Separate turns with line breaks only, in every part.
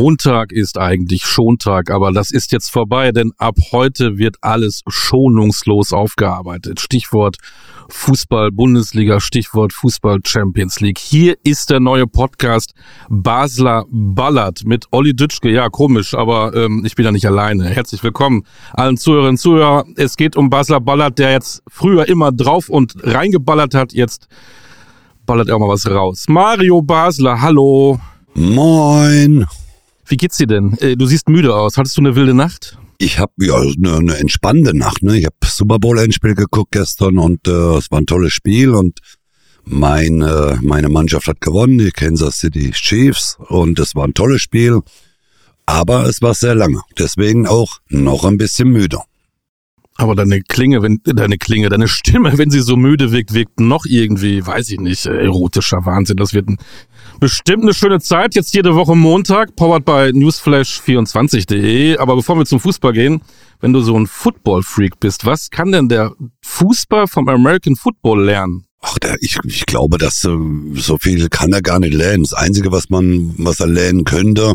Montag ist eigentlich Schontag, aber das ist jetzt vorbei, denn ab heute wird alles schonungslos aufgearbeitet. Stichwort Fußball-Bundesliga, Stichwort Fußball-Champions League. Hier ist der neue Podcast Basler Ballert mit Olli Dütschke. Ja, komisch, aber ähm, ich bin ja nicht alleine. Herzlich willkommen allen Zuhörerinnen und Zuhörer. Es geht um Basler Ballert, der jetzt früher immer drauf und reingeballert hat. Jetzt ballert er auch mal was raus. Mario Basler, hallo.
Moin.
Wie geht's dir denn? Äh, du siehst müde aus. Hattest du eine wilde Nacht?
Ich habe ja eine, eine entspannende Nacht. Ne? Ich habe Super Bowl Endspiel geguckt gestern und äh, es war ein tolles Spiel und mein, äh, meine Mannschaft hat gewonnen, die Kansas City Chiefs und es war ein tolles Spiel, aber es war sehr lange. Deswegen auch noch ein bisschen müder.
Aber deine Klinge, wenn deine Klinge, deine Stimme, wenn sie so müde wirkt, wirkt noch irgendwie, weiß ich nicht, äh, erotischer Wahnsinn. Das wird ein, bestimmt eine schöne Zeit. Jetzt jede Woche Montag, powered by newsflash24.de. Aber bevor wir zum Fußball gehen, wenn du so ein Football-Freak bist, was kann denn der Fußball vom American Football lernen?
Ach, der, ich, ich glaube, dass äh, so viel kann er gar nicht lernen. Das Einzige, was man, was er lernen könnte,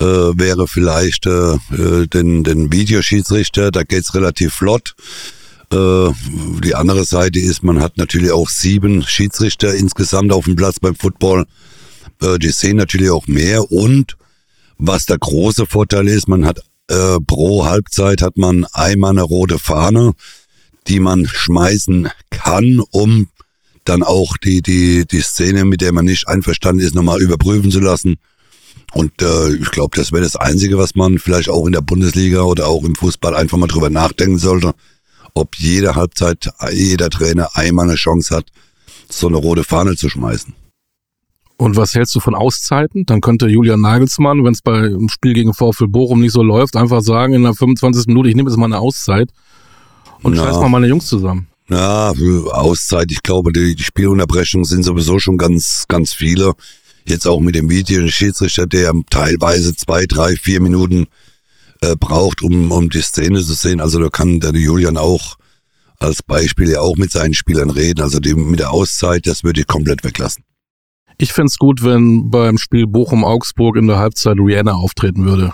äh, wäre vielleicht äh, äh, den, den Videoschiedsrichter, da geht's relativ flott. Äh, die andere Seite ist, man hat natürlich auch sieben Schiedsrichter insgesamt auf dem Platz beim Football. Äh, die sehen natürlich auch mehr und was der große Vorteil ist, man hat äh, pro Halbzeit hat man einmal eine rote Fahne, die man schmeißen kann, um dann auch die, die, die Szene, mit der man nicht einverstanden ist, nochmal überprüfen zu lassen. Und äh, ich glaube, das wäre das Einzige, was man vielleicht auch in der Bundesliga oder auch im Fußball einfach mal drüber nachdenken sollte, ob jede Halbzeit, jeder Trainer einmal eine Chance hat, so eine rote Fahne zu schmeißen.
Und was hältst du von Auszeiten? Dann könnte Julian Nagelsmann, wenn es beim Spiel gegen VfL Bochum nicht so läuft, einfach sagen in der 25. Minute, ich nehme jetzt mal eine Auszeit und scheiß mal meine Jungs zusammen.
Ja, Auszeit, ich glaube, die, die Spielunterbrechungen sind sowieso schon ganz, ganz viele. Jetzt auch mit dem Video, der Schiedsrichter, der teilweise zwei, drei, vier Minuten äh, braucht, um, um die Szene zu sehen. Also da kann der Julian auch als Beispiel ja auch mit seinen Spielern reden. Also die, mit der Auszeit, das würde ich komplett weglassen.
Ich fände gut, wenn beim Spiel Bochum-Augsburg in der Halbzeit Rihanna auftreten würde.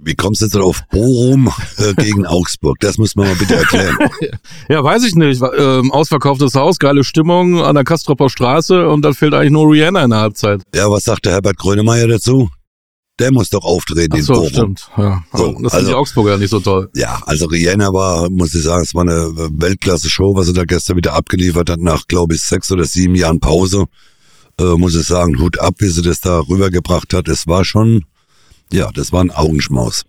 Wie kommst du jetzt auf Bochum äh, gegen Augsburg? Das muss man mal bitte erklären.
ja, weiß ich nicht. Ähm, ausverkauftes Haus, geile Stimmung an der Kastropper Straße und dann fehlt eigentlich nur Rihanna in der Halbzeit.
Ja, was sagt der Herbert Grönemeyer dazu? Der muss doch auftreten Ach so, in Bochum.
stimmt. Ja. So, das also, sind die Augsburger nicht so toll.
Ja, also Rihanna war, muss ich sagen, es war eine Weltklasse-Show, was er da gestern wieder abgeliefert hat, nach, glaube ich, sechs oder sieben Jahren Pause äh, muss ich sagen, Hut ab, wie sie das da rübergebracht hat. Es war schon, ja, das war ein Augenschmaus.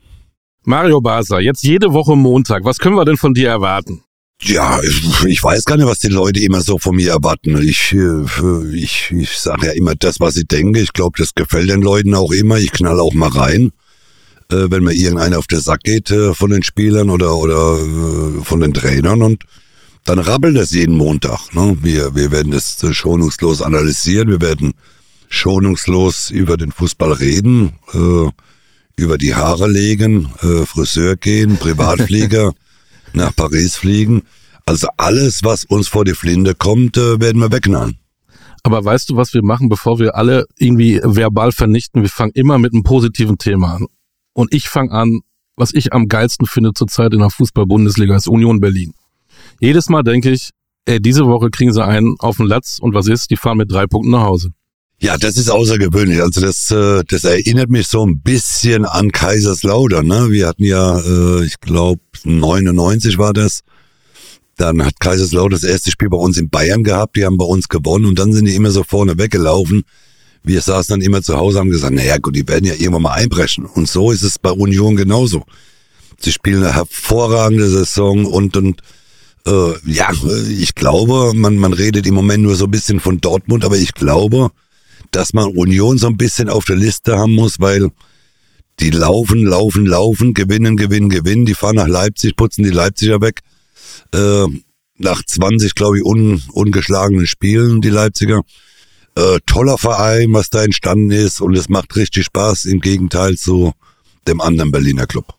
Mario Basler, jetzt jede Woche Montag. Was können wir denn von dir erwarten?
Ja, ich, weiß gar nicht, was die Leute immer so von mir erwarten. Ich, äh, ich, ich sage ja immer das, was ich denke. Ich glaube, das gefällt den Leuten auch immer. Ich knall auch mal rein, äh, wenn mir irgendeiner auf der Sack geht äh, von den Spielern oder, oder von den Trainern. Und dann rabbelt es jeden Montag. Ne? Wir, wir werden das schonungslos analysieren, wir werden schonungslos über den Fußball reden, äh, über die Haare legen, äh, Friseur gehen, Privatflieger, nach Paris fliegen. Also alles, was uns vor die Flinte kommt, äh, werden wir wegknallen.
Aber weißt du, was wir machen, bevor wir alle irgendwie verbal vernichten? Wir fangen immer mit einem positiven Thema an. Und ich fange an, was ich am geilsten finde zurzeit in der Fußball-Bundesliga ist Union Berlin. Jedes Mal denke ich, ey, diese Woche kriegen sie einen auf den Latz und was ist? Die fahren mit drei Punkten nach Hause.
Ja, das ist außergewöhnlich. Also das, äh, das erinnert mich so ein bisschen an Kaiserslautern. Ne? Wir hatten ja, äh, ich glaube, 99 war das. Dann hat Kaiserslautern das erste Spiel bei uns in Bayern gehabt. Die haben bei uns gewonnen und dann sind die immer so vorne weggelaufen. Wir saßen dann immer zu Hause und haben gesagt, naja gut, die werden ja irgendwann mal einbrechen. Und so ist es bei Union genauso. Sie spielen eine hervorragende Saison und, und äh, ja, ich glaube, man, man redet im Moment nur so ein bisschen von Dortmund, aber ich glaube, dass man Union so ein bisschen auf der Liste haben muss, weil die laufen, laufen, laufen, gewinnen, gewinnen, gewinnen. Die fahren nach Leipzig, putzen die Leipziger weg. Äh, nach 20, glaube ich, un, ungeschlagenen Spielen, die Leipziger. Äh, toller Verein, was da entstanden ist und es macht richtig Spaß im Gegenteil zu dem anderen Berliner Club.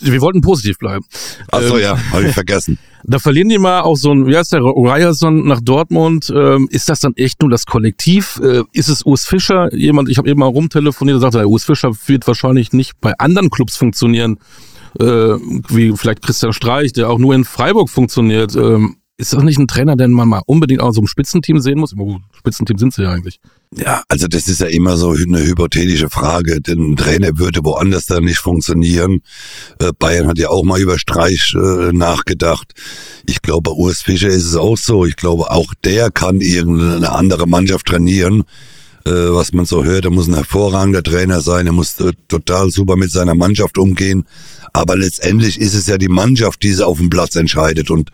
Wir wollten positiv bleiben.
Achso, ähm, ja, habe ich vergessen.
Da verlieren die mal auch so ein, wie heißt der, Ryerson nach Dortmund. Ähm, ist das dann echt nur das Kollektiv? Äh, ist es Urs Fischer? Jemand, ich habe eben mal rumtelefoniert, der sagte, Urs Fischer wird wahrscheinlich nicht bei anderen Clubs funktionieren, äh, wie vielleicht Christian Streich, der auch nur in Freiburg funktioniert. Ähm, ist das nicht ein Trainer, den man mal unbedingt auch so im Spitzenteam sehen muss? Spitzenteam sind sie ja eigentlich.
Ja, also das ist ja immer so eine hypothetische Frage, denn ein Trainer würde woanders da nicht funktionieren. Äh, Bayern hat ja auch mal über Streich äh, nachgedacht. Ich glaube, bei Urs Fischer ist es auch so. Ich glaube, auch der kann irgendeine andere Mannschaft trainieren. Äh, was man so hört, er muss ein hervorragender Trainer sein, er muss total super mit seiner Mannschaft umgehen. Aber letztendlich ist es ja die Mannschaft, die sie auf dem Platz entscheidet. Und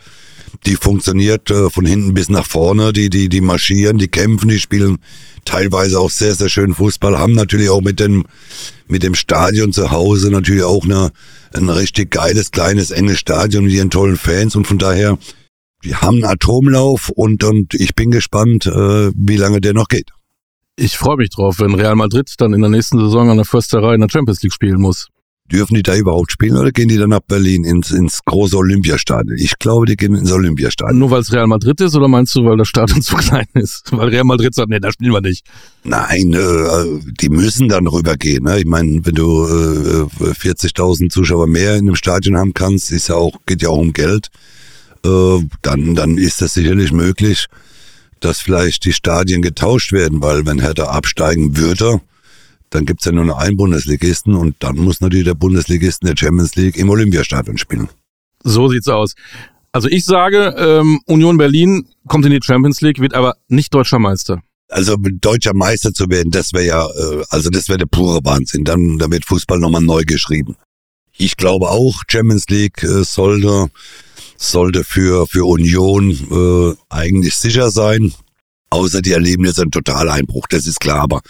die funktioniert äh, von hinten bis nach vorne, die, die, die marschieren, die kämpfen, die spielen teilweise auch sehr, sehr schön Fußball, haben natürlich auch mit dem, mit dem Stadion zu Hause natürlich auch eine, ein richtig geiles, kleines, enges Stadion mit ihren tollen Fans und von daher, die haben einen Atomlauf und, und ich bin gespannt, äh, wie lange der noch geht.
Ich freue mich drauf, wenn Real Madrid dann in der nächsten Saison an der Försterei in der Champions League spielen muss.
Dürfen die da überhaupt spielen oder gehen die dann nach Berlin ins, ins große Olympiastadion? Ich glaube, die gehen ins Olympiastadion.
Nur weil es Real Madrid ist oder meinst du, weil das Stadion zu klein ist? Weil Real Madrid sagt, nee, da spielen wir nicht.
Nein, äh, die müssen dann rübergehen. Ne? Ich meine, wenn du äh, 40.000 Zuschauer mehr in einem Stadion haben kannst, ist ja auch, geht ja auch um Geld, äh, dann, dann ist das sicherlich möglich, dass vielleicht die Stadien getauscht werden, weil wenn Hertha absteigen würde, dann gibt's ja nur noch einen Bundesligisten und dann muss natürlich der Bundesligisten der Champions League im Olympiastadion spielen.
So sieht's aus. Also ich sage, ähm, Union Berlin kommt in die Champions League, wird aber nicht deutscher Meister.
Also deutscher Meister zu werden, das wäre ja, äh, also das wäre der pure Wahnsinn. Dann, dann wird Fußball nochmal neu geschrieben. Ich glaube auch, Champions League äh, sollte sollte für für Union äh, eigentlich sicher sein. Außer die erleben jetzt einen Totaleinbruch, das ist klar, aber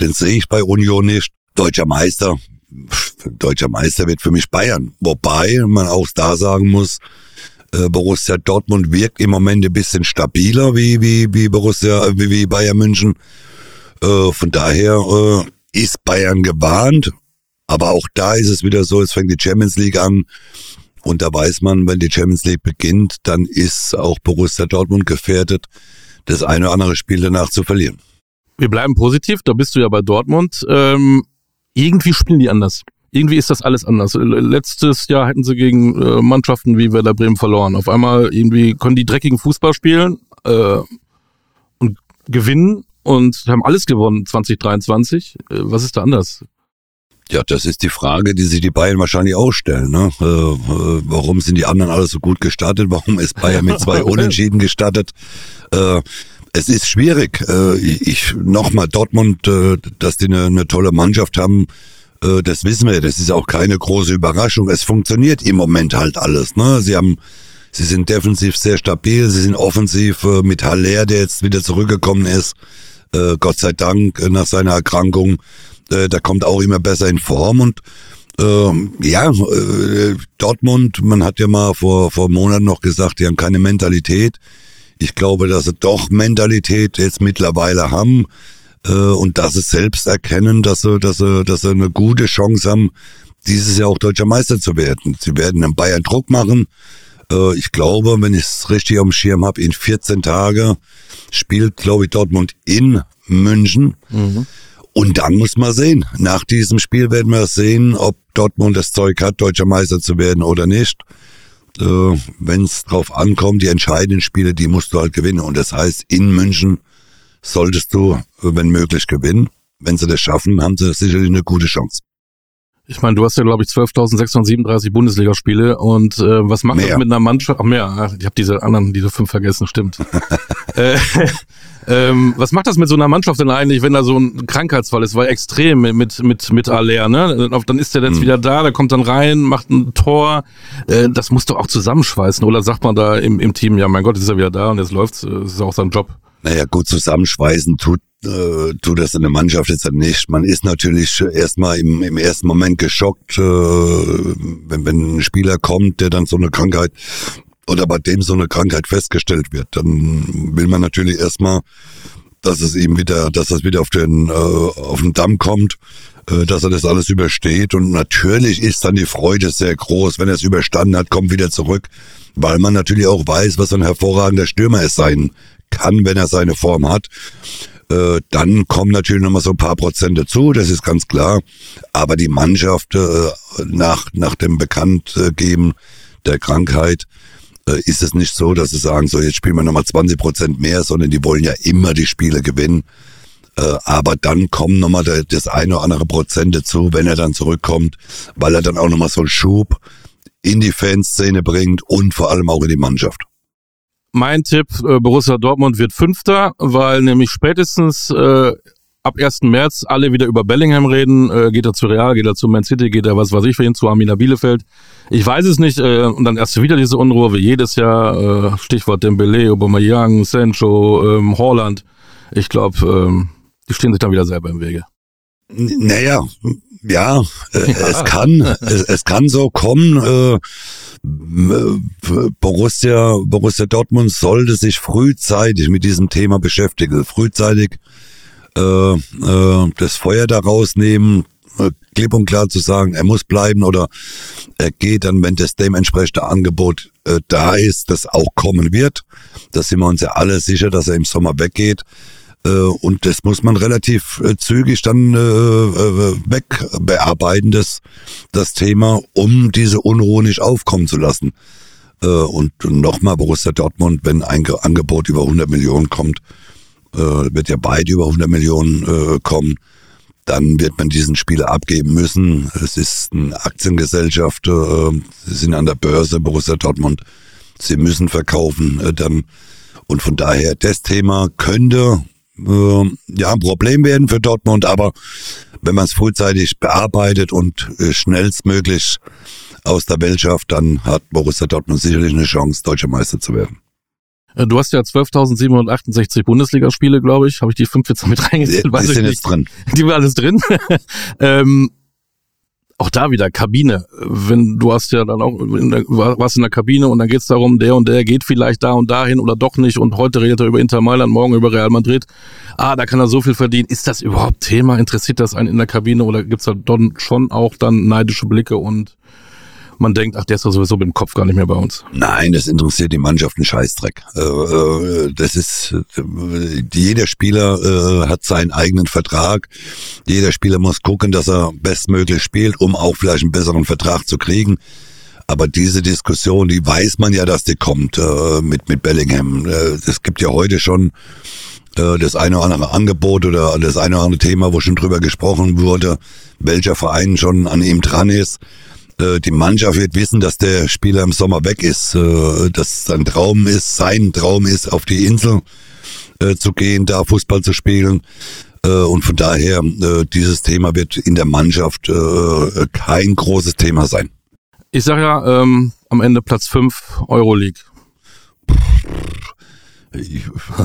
den sehe ich bei Union nicht. Deutscher Meister, deutscher Meister wird für mich Bayern. Wobei man auch da sagen muss, äh, Borussia Dortmund wirkt im Moment ein bisschen stabiler wie, wie, wie Borussia, wie, wie Bayern München. Äh, von daher äh, ist Bayern gewarnt. Aber auch da ist es wieder so, es fängt die Champions League an. Und da weiß man, wenn die Champions League beginnt, dann ist auch Borussia Dortmund gefährdet das eine oder andere Spiel danach zu verlieren.
Wir bleiben positiv, da bist du ja bei Dortmund. Ähm, irgendwie spielen die anders. Irgendwie ist das alles anders. Letztes Jahr hätten sie gegen äh, Mannschaften wie Werder Bremen verloren. Auf einmal irgendwie können die dreckigen Fußball spielen äh, und gewinnen und haben alles gewonnen 2023. Äh, was ist da anders?
Ja, das ist die Frage, die sich die Bayern wahrscheinlich auch stellen. Ne? Äh, äh, warum sind die anderen alle so gut gestartet? Warum ist Bayern mit zwei Unentschieden gestartet? Äh, es ist schwierig. Äh, ich nochmal Dortmund, äh, dass die eine, eine tolle Mannschaft haben, äh, das wissen wir. Das ist auch keine große Überraschung. Es funktioniert im Moment halt alles. Ne? Sie haben Sie sind defensiv sehr stabil, sie sind offensiv äh, mit Haller, der jetzt wieder zurückgekommen ist, äh, Gott sei Dank äh, nach seiner Erkrankung äh, der kommt auch immer besser in Form und äh, ja, äh, Dortmund, man hat ja mal vor, vor Monaten noch gesagt, die haben keine Mentalität. Ich glaube, dass sie doch Mentalität jetzt mittlerweile haben äh, und dass sie selbst erkennen, dass sie, dass sie, dass sie eine gute Chance haben, dieses Jahr auch deutscher Meister zu werden. Sie werden in Bayern Druck machen. Äh, ich glaube, wenn ich es richtig am Schirm habe, in 14 Tage spielt, glaube ich, Dortmund in München. Mhm. Und dann muss man sehen. Nach diesem Spiel werden wir sehen, ob Dortmund das Zeug hat, deutscher Meister zu werden oder nicht. Äh, Wenn es drauf ankommt, die entscheidenden Spiele, die musst du halt gewinnen. Und das heißt, in München solltest du, wenn möglich, gewinnen. Wenn sie das schaffen, haben sie sicherlich eine gute Chance.
Ich meine, du hast ja, glaube ich, 12.637 Bundesligaspiele und äh, was macht mehr. das mit einer Mannschaft? Ach, mehr, ich habe diese anderen, diese fünf vergessen, stimmt. äh, ähm, was macht das mit so einer Mannschaft denn eigentlich, wenn da so ein Krankheitsfall ist? Weil extrem mit, mit, mit, Aller, ne? Dann ist der jetzt mhm. wieder da, der kommt dann rein, macht ein Tor. Äh, das muss doch auch zusammenschweißen. Oder sagt man da im, im Team, ja, mein Gott, jetzt ist er wieder da und jetzt läuft's, das ist auch sein Job.
Naja, gut, zusammenschweißen tut äh, tut das in der Mannschaft jetzt nicht. Man ist natürlich erstmal im, im ersten Moment geschockt, äh, wenn, wenn ein Spieler kommt, der dann so eine Krankheit oder bei dem so eine Krankheit festgestellt wird. Dann will man natürlich erstmal dass es ihm wieder, dass das wieder auf den, äh, auf den Damm kommt, äh, dass er das alles übersteht. Und natürlich ist dann die Freude sehr groß, wenn er es überstanden hat, kommt wieder zurück, weil man natürlich auch weiß, was ein hervorragender Stürmer es sein kann, wenn er seine Form hat. Äh, dann kommen natürlich nochmal so ein paar Prozent dazu, das ist ganz klar. Aber die Mannschaft äh, nach, nach dem Bekanntgeben der Krankheit ist es nicht so, dass sie sagen, so jetzt spielen wir nochmal 20 Prozent mehr, sondern die wollen ja immer die Spiele gewinnen. Äh, aber dann kommen nochmal das eine oder andere Prozent dazu, wenn er dann zurückkommt, weil er dann auch nochmal so einen Schub in die Fanszene bringt und vor allem auch in die Mannschaft.
Mein Tipp, äh, Borussia Dortmund wird Fünfter, weil nämlich spätestens äh, ab 1. März alle wieder über Bellingham reden. Äh, geht er zu Real, geht er zu Man City, geht er was weiß ich für ihn, zu Armina Bielefeld. Ich weiß es nicht. Äh, und dann erst wieder diese Unruhe wie jedes Jahr. Äh, Stichwort Dembele, Aubameyang, Sancho, ähm, Holland. Ich glaube, ähm, die stehen sich dann wieder selber im Wege.
Naja, ja, äh, ja. es kann, es, es, kann so kommen. Äh, Borussia, Borussia Dortmund sollte sich frühzeitig mit diesem Thema beschäftigen, frühzeitig äh, äh, das Feuer da rausnehmen, äh, klipp und klar zu sagen, er muss bleiben oder er geht dann, wenn das dementsprechende Angebot äh, da ist, das auch kommen wird. Da sind wir uns ja alle sicher, dass er im Sommer weggeht. Äh, und das muss man relativ äh, zügig dann äh, wegbearbeiten, das, das Thema, um diese Unruhe nicht aufkommen zu lassen. Und nochmal Borussia Dortmund, wenn ein Angebot über 100 Millionen kommt, wird ja beide über 100 Millionen äh, kommen, dann wird man diesen Spieler abgeben müssen. Es ist eine Aktiengesellschaft, äh, sie sind an der Börse, Borussia Dortmund. Sie müssen verkaufen äh, dann. Und von daher, das Thema könnte äh, ja ein Problem werden für Dortmund, aber wenn man es frühzeitig bearbeitet und äh, schnellstmöglich aus der Welt schafft, dann hat Borussia Dortmund sicherlich eine Chance, deutscher Meister zu werden.
Äh, du hast ja 12.768 Bundesligaspiele, glaube ich. Habe ich die fünf jetzt mit reingezählt?
Die, die sind jetzt drin.
Die waren alles drin. ähm, auch da wieder Kabine. Wenn du hast ja dann auch in der, warst in der Kabine und dann geht's darum, der und der geht vielleicht da und dahin oder doch nicht und heute redet er über Inter Mailand, morgen über Real Madrid. Ah, da kann er so viel verdienen. Ist das überhaupt Thema? Interessiert das einen in der Kabine oder gibt's da dann schon auch dann neidische Blicke und man denkt, ach, der ist doch sowieso mit dem Kopf gar nicht mehr bei uns.
Nein, das interessiert die Mannschaft einen Scheißdreck. Äh, äh, das ist, äh, jeder Spieler hat seinen eigenen Vertrag. Jeder Spieler muss gucken, dass er bestmöglich spielt, um auch vielleicht einen besseren Vertrag zu kriegen. Aber diese Diskussion, die weiß man ja, dass die kommt mit, mit Bellingham. Es gibt ja heute schon das eine oder andere Angebot oder das eine oder andere Thema, wo schon drüber gesprochen wurde, welcher Verein schon an ihm dran ist. Äh, die Mannschaft wird wissen, dass der Spieler im Sommer weg ist, äh, dass sein Traum ist, sein Traum ist, auf die Insel äh, zu gehen, da Fußball zu spielen. Und von daher, dieses Thema wird in der Mannschaft kein großes Thema sein.
Ich sage ja, ähm, am Ende Platz 5 Euroleague.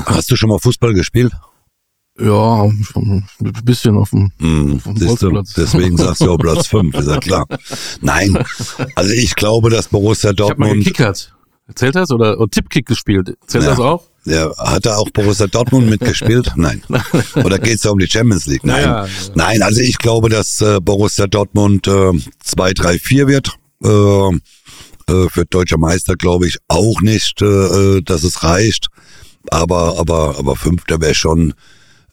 Hast du schon mal Fußball gespielt?
Ja, ein bisschen auf dem,
hm, auf dem Bolzplatz. Deswegen sagst du auch Platz 5, ist ja klar. Nein, also ich glaube, dass Borussia Dortmund... Ich hab mal
gekickert. Zählt das? Oder, oder Tippkick gespielt. Zählt ja. das auch?
Ja, hat da auch Borussia Dortmund mitgespielt? Nein. Oder geht es da um die Champions League? Nein. Ja, ja. Nein, also ich glaube, dass äh, Borussia Dortmund äh, 2, 3, 4 wird. Äh, äh, für deutscher Meister glaube ich auch nicht, äh, dass es reicht. Aber, aber, aber Fünfter wäre schon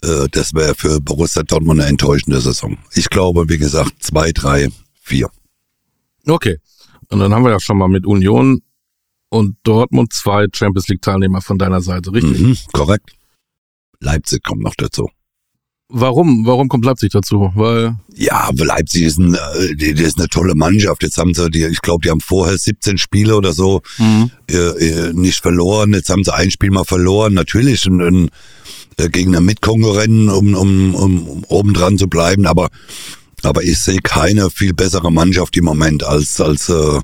äh, das wäre für Borussia Dortmund eine enttäuschende Saison. Ich glaube, wie gesagt, zwei, drei, vier.
Okay. Und dann haben wir ja schon mal mit Union und Dortmund zwei Champions League Teilnehmer von deiner Seite, richtig? Mhm,
korrekt. Leipzig kommt noch dazu.
Warum? Warum kommt Leipzig dazu? Weil
ja, Leipzig ist, ein, äh, die, die ist eine tolle Mannschaft. Jetzt haben sie, die, ich glaube, die haben vorher 17 Spiele oder so mhm. äh, äh, nicht verloren. Jetzt haben sie ein Spiel mal verloren. Natürlich ein, ein gegen einen Mitkonkurrenten, um, um, um, um oben dran zu bleiben. Aber, aber ich sehe keine viel bessere Mannschaft im Moment als, als äh,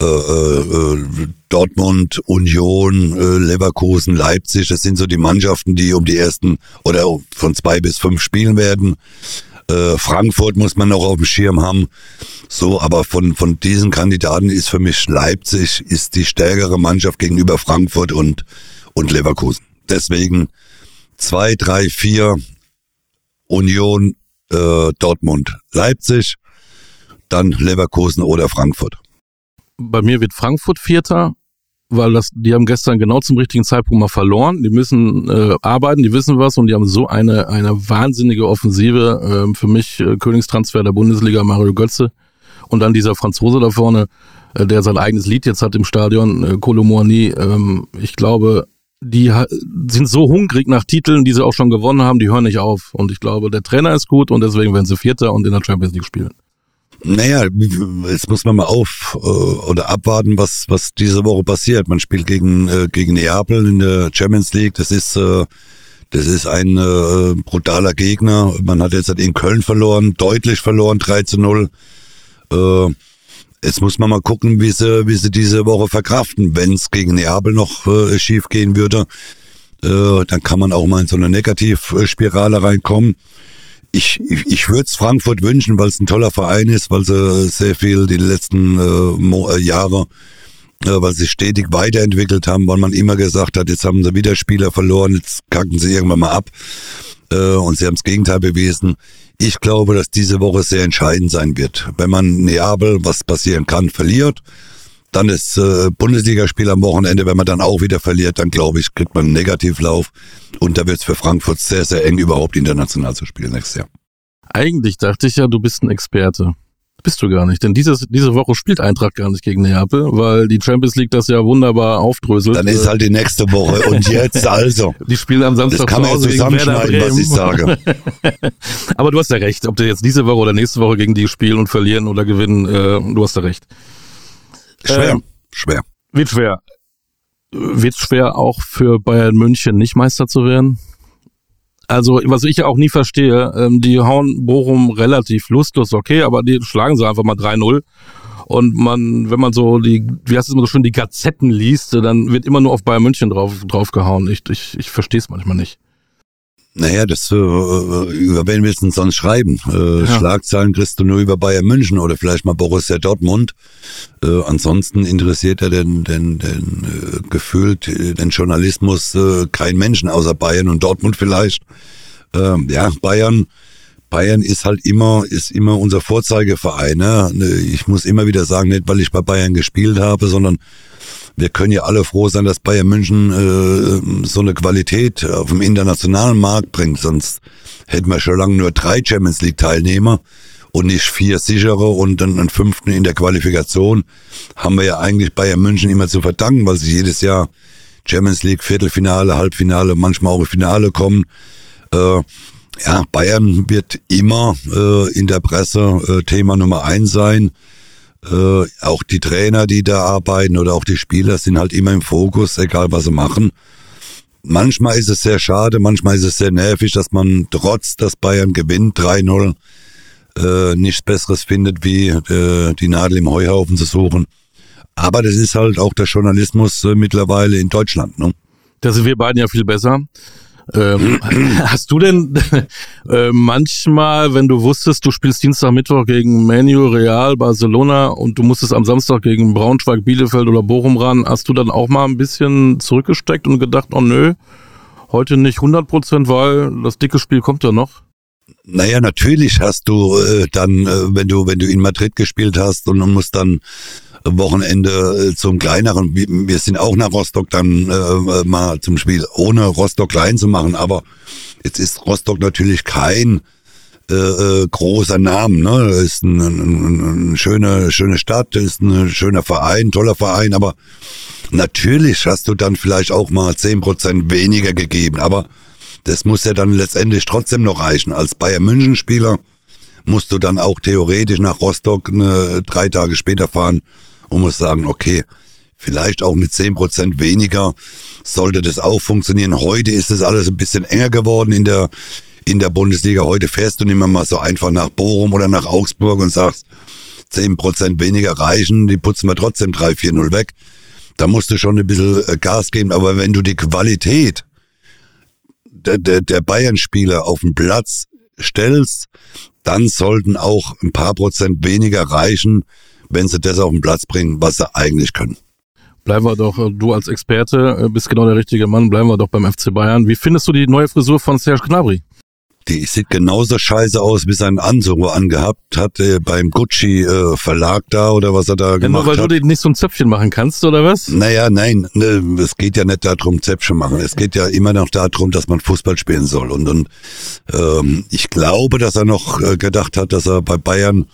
äh, äh, Dortmund, Union, äh, Leverkusen, Leipzig. Das sind so die Mannschaften, die um die ersten oder von zwei bis fünf spielen werden. Äh, Frankfurt muss man noch auf dem Schirm haben. So, aber von, von diesen Kandidaten ist für mich Leipzig ist die stärkere Mannschaft gegenüber Frankfurt und, und Leverkusen. Deswegen zwei, drei, vier Union, äh, Dortmund, Leipzig, dann Leverkusen oder Frankfurt.
Bei mir wird Frankfurt Vierter, weil das, die haben gestern genau zum richtigen Zeitpunkt mal verloren. Die müssen äh, arbeiten, die wissen was und die haben so eine eine wahnsinnige Offensive. Äh, für mich äh, Königstransfer der Bundesliga Mario Götze und dann dieser Franzose da vorne, äh, der sein eigenes Lied jetzt hat im Stadion, äh, Colomboigny. Ähm, ich glaube, die sind so hungrig nach Titeln, die sie auch schon gewonnen haben, die hören nicht auf. Und ich glaube, der Trainer ist gut und deswegen werden sie Vierter und in der Champions League spielen.
Naja, jetzt muss man mal auf äh, oder abwarten, was was diese Woche passiert. Man spielt gegen äh, gegen Neapel in der Champions League. Das ist äh, das ist ein äh, brutaler Gegner. Man hat jetzt in Köln verloren, deutlich verloren, 3 zu 0. Äh, jetzt muss man mal gucken, wie sie wie sie diese Woche verkraften. Wenn es gegen Neapel noch äh, schief gehen würde, äh, dann kann man auch mal in so eine Negativspirale reinkommen ich, ich, ich würde es Frankfurt wünschen, weil es ein toller Verein ist, weil sie sehr viel die letzten äh, äh, Jahre, äh, weil sie stetig weiterentwickelt haben, weil man immer gesagt hat, jetzt haben sie wieder Spieler verloren, jetzt kacken sie irgendwann mal ab. Äh, und sie haben das Gegenteil bewiesen. Ich glaube, dass diese Woche sehr entscheidend sein wird. Wenn man Neapel, was passieren kann, verliert, dann ist äh, Bundesligaspiel am Wochenende, wenn man dann auch wieder verliert, dann glaube ich, kriegt man einen Negativlauf. Und da wird es für Frankfurt sehr, sehr eng, überhaupt international zu spielen nächstes Jahr.
Eigentlich dachte ich ja, du bist ein Experte. Bist du gar nicht, denn dieses, diese Woche spielt Eintracht gar nicht gegen Neapel, weil die Champions League das ja wunderbar aufdröselt.
Dann ist halt die nächste Woche und jetzt also.
Die spielen am Samstag
das kann man jetzt zusammenschneiden, was ich sage.
Aber du hast ja recht, ob du jetzt diese Woche oder nächste Woche gegen die spielen und verlieren oder gewinnen, äh, du hast ja recht.
Schwer, ähm, schwer.
Wird schwer. Wird schwer auch für Bayern München nicht Meister zu werden? Also, was ich auch nie verstehe, ähm, die hauen Bochum relativ lustlos, okay, aber die schlagen sie einfach mal 3-0. Und man, wenn man so die, wie heißt es immer so schön, die Gazetten liest, dann wird immer nur auf Bayern München drauf, draufgehauen. Ich, ich, ich verstehe es manchmal nicht.
Naja, das äh, über wen willst du denn sonst schreiben? Äh, ja. Schlagzeilen kriegst du nur über Bayern München oder vielleicht mal Borussia Dortmund. Äh, ansonsten interessiert er den, den, den äh, gefühlt äh, den Journalismus äh, kein Menschen außer Bayern und Dortmund vielleicht. Äh, ja, Bayern. Bayern ist halt immer, ist immer unser Vorzeigeverein. Ne? Ich muss immer wieder sagen, nicht weil ich bei Bayern gespielt habe, sondern wir können ja alle froh sein, dass Bayern München äh, so eine Qualität auf dem internationalen Markt bringt. Sonst hätten wir schon lange nur drei Champions League Teilnehmer und nicht vier sichere und dann einen fünften in der Qualifikation. Haben wir ja eigentlich Bayern München immer zu verdanken, weil sie jedes Jahr Champions League Viertelfinale, Halbfinale, manchmal auch Finale kommen. Äh, ja, Bayern wird immer äh, in der Presse äh, Thema Nummer eins sein. Äh, auch die Trainer, die da arbeiten oder auch die Spieler sind halt immer im Fokus, egal was sie machen. Manchmal ist es sehr schade, manchmal ist es sehr nervig, dass man trotz, dass Bayern gewinnt 3-0, äh, nichts Besseres findet, wie äh, die Nadel im Heuhaufen zu suchen. Aber das ist halt auch der Journalismus äh, mittlerweile in Deutschland. Ne?
Da sind wir beiden ja viel besser. Ähm, hast du denn äh, manchmal, wenn du wusstest, du spielst Dienstag, Mittwoch gegen Manu, Real, Barcelona und du musstest am Samstag gegen Braunschweig, Bielefeld oder Bochum ran, hast du dann auch mal ein bisschen zurückgesteckt und gedacht, oh nö, heute nicht 100 Prozent, weil das dicke Spiel kommt ja noch?
Naja, natürlich hast du äh, dann, äh, wenn du, wenn du in Madrid gespielt hast und, und musst dann Wochenende äh, zum kleineren. Wir sind auch nach Rostock dann äh, äh, mal zum Spiel, ohne Rostock klein zu machen. Aber jetzt ist Rostock natürlich kein äh, äh, großer Name. Ne? Ist eine ein, ein schöne, schöne Stadt, ist ein schöner Verein, toller Verein. Aber natürlich hast du dann vielleicht auch mal zehn Prozent weniger gegeben. Aber das muss ja dann letztendlich trotzdem noch reichen. Als Bayern München Spieler musst du dann auch theoretisch nach Rostock eine, drei Tage später fahren und muss sagen, okay, vielleicht auch mit zehn Prozent weniger sollte das auch funktionieren. Heute ist es alles ein bisschen enger geworden in der, in der Bundesliga. Heute fährst du nicht mehr mal so einfach nach Bochum oder nach Augsburg und sagst, zehn Prozent weniger reichen, die putzen wir trotzdem 3-4-0 weg. Da musst du schon ein bisschen äh, Gas geben. Aber wenn du die Qualität der, der, der Bayern-Spieler auf den Platz stellst, dann sollten auch ein paar Prozent weniger reichen, wenn sie das auf den Platz bringen, was sie eigentlich können.
Bleiben wir doch, äh, du als Experte bist genau der richtige Mann, bleiben wir doch beim FC Bayern. Wie findest du die neue Frisur von Serge Gnabry?
Die sieht genauso scheiße aus, wie sein Anzug angehabt hat äh, beim Gucci äh, Verlag da oder was er da ja, gemacht
nur weil
hat.
du nicht so ein Zöpfchen machen kannst oder was?
Naja, nein, ne, es geht ja nicht darum, Zöpfchen machen. Es geht ja immer noch darum, dass man Fußball spielen soll. Und, und ähm, ich glaube, dass er noch äh, gedacht hat, dass er bei Bayern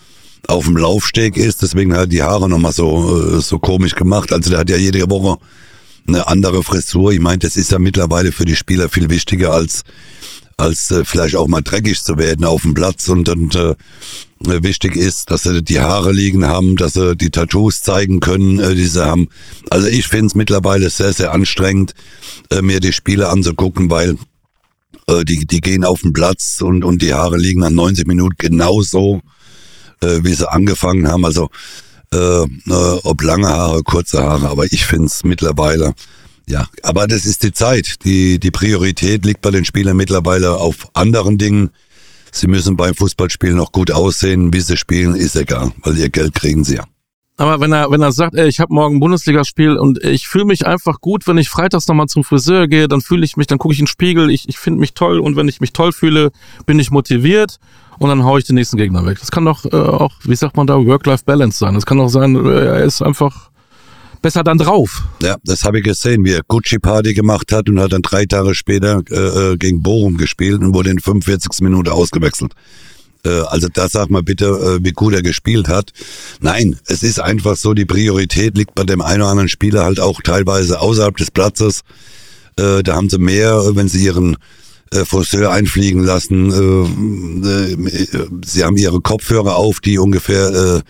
auf dem Laufsteg ist. Deswegen hat er die Haare nochmal so, äh, so komisch gemacht. Also der hat ja jede Woche eine andere Frisur. Ich meine, das ist ja mittlerweile für die Spieler viel wichtiger als als äh, vielleicht auch mal dreckig zu werden auf dem Platz und, und äh, wichtig ist, dass sie die Haare liegen haben, dass sie die Tattoos zeigen können, äh, die sie haben. Also ich finde es mittlerweile sehr, sehr anstrengend, äh, mir die Spiele anzugucken, weil äh, die, die gehen auf den Platz und, und die Haare liegen nach 90 Minuten genauso, äh, wie sie angefangen haben. Also äh, äh, ob lange Haare, kurze Haare, aber ich finde es mittlerweile ja, aber das ist die Zeit. Die, die Priorität liegt bei den Spielern mittlerweile auf anderen Dingen. Sie müssen beim Fußballspielen noch gut aussehen. Wie sie spielen, ist egal, weil ihr Geld kriegen sie ja.
Aber wenn er, wenn er sagt, ey, ich habe morgen ein Bundesligaspiel und ich fühle mich einfach gut, wenn ich freitags nochmal zum Friseur gehe, dann fühle ich mich, dann gucke ich in den Spiegel, ich, ich finde mich toll und wenn ich mich toll fühle, bin ich motiviert und dann haue ich den nächsten Gegner weg. Das kann doch äh, auch, wie sagt man da, Work-Life-Balance sein. Das kann auch sein, äh, er ist einfach besser dann drauf.
Ja, das habe ich gesehen, wie er Gucci-Party gemacht hat und hat dann drei Tage später äh, äh gegen Bochum gespielt und wurde in 45. Minute ausgewechselt. Äh, also da sag mal bitte, äh, wie gut er gespielt hat. Nein, es ist einfach so, die Priorität liegt bei dem einen oder anderen Spieler halt auch teilweise außerhalb des Platzes. Äh, da haben sie mehr, wenn sie ihren Friseur einfliegen lassen. Sie haben ihre Kopfhörer auf, die ungefähr äh,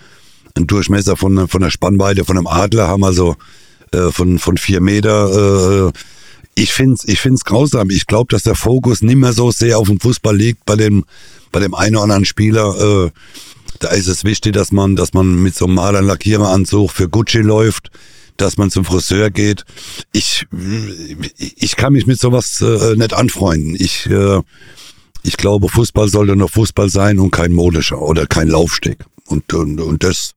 einen Durchmesser von, der Spannweite von einem Adler haben, also von, von vier Meter. Ich find's, ich find's grausam. Ich glaube, dass der Fokus nicht mehr so sehr auf dem Fußball liegt bei dem, bei dem einen oder anderen Spieler. Äh, da ist es wichtig, dass man, dass man mit so einem Malern Lackiereranzug für Gucci läuft, dass man zum Friseur geht. Ich, ich kann mich mit sowas äh, nicht anfreunden. Ich, äh, ich glaube, Fußball sollte nur Fußball sein und kein modischer oder kein Laufsteg. Und, und, und das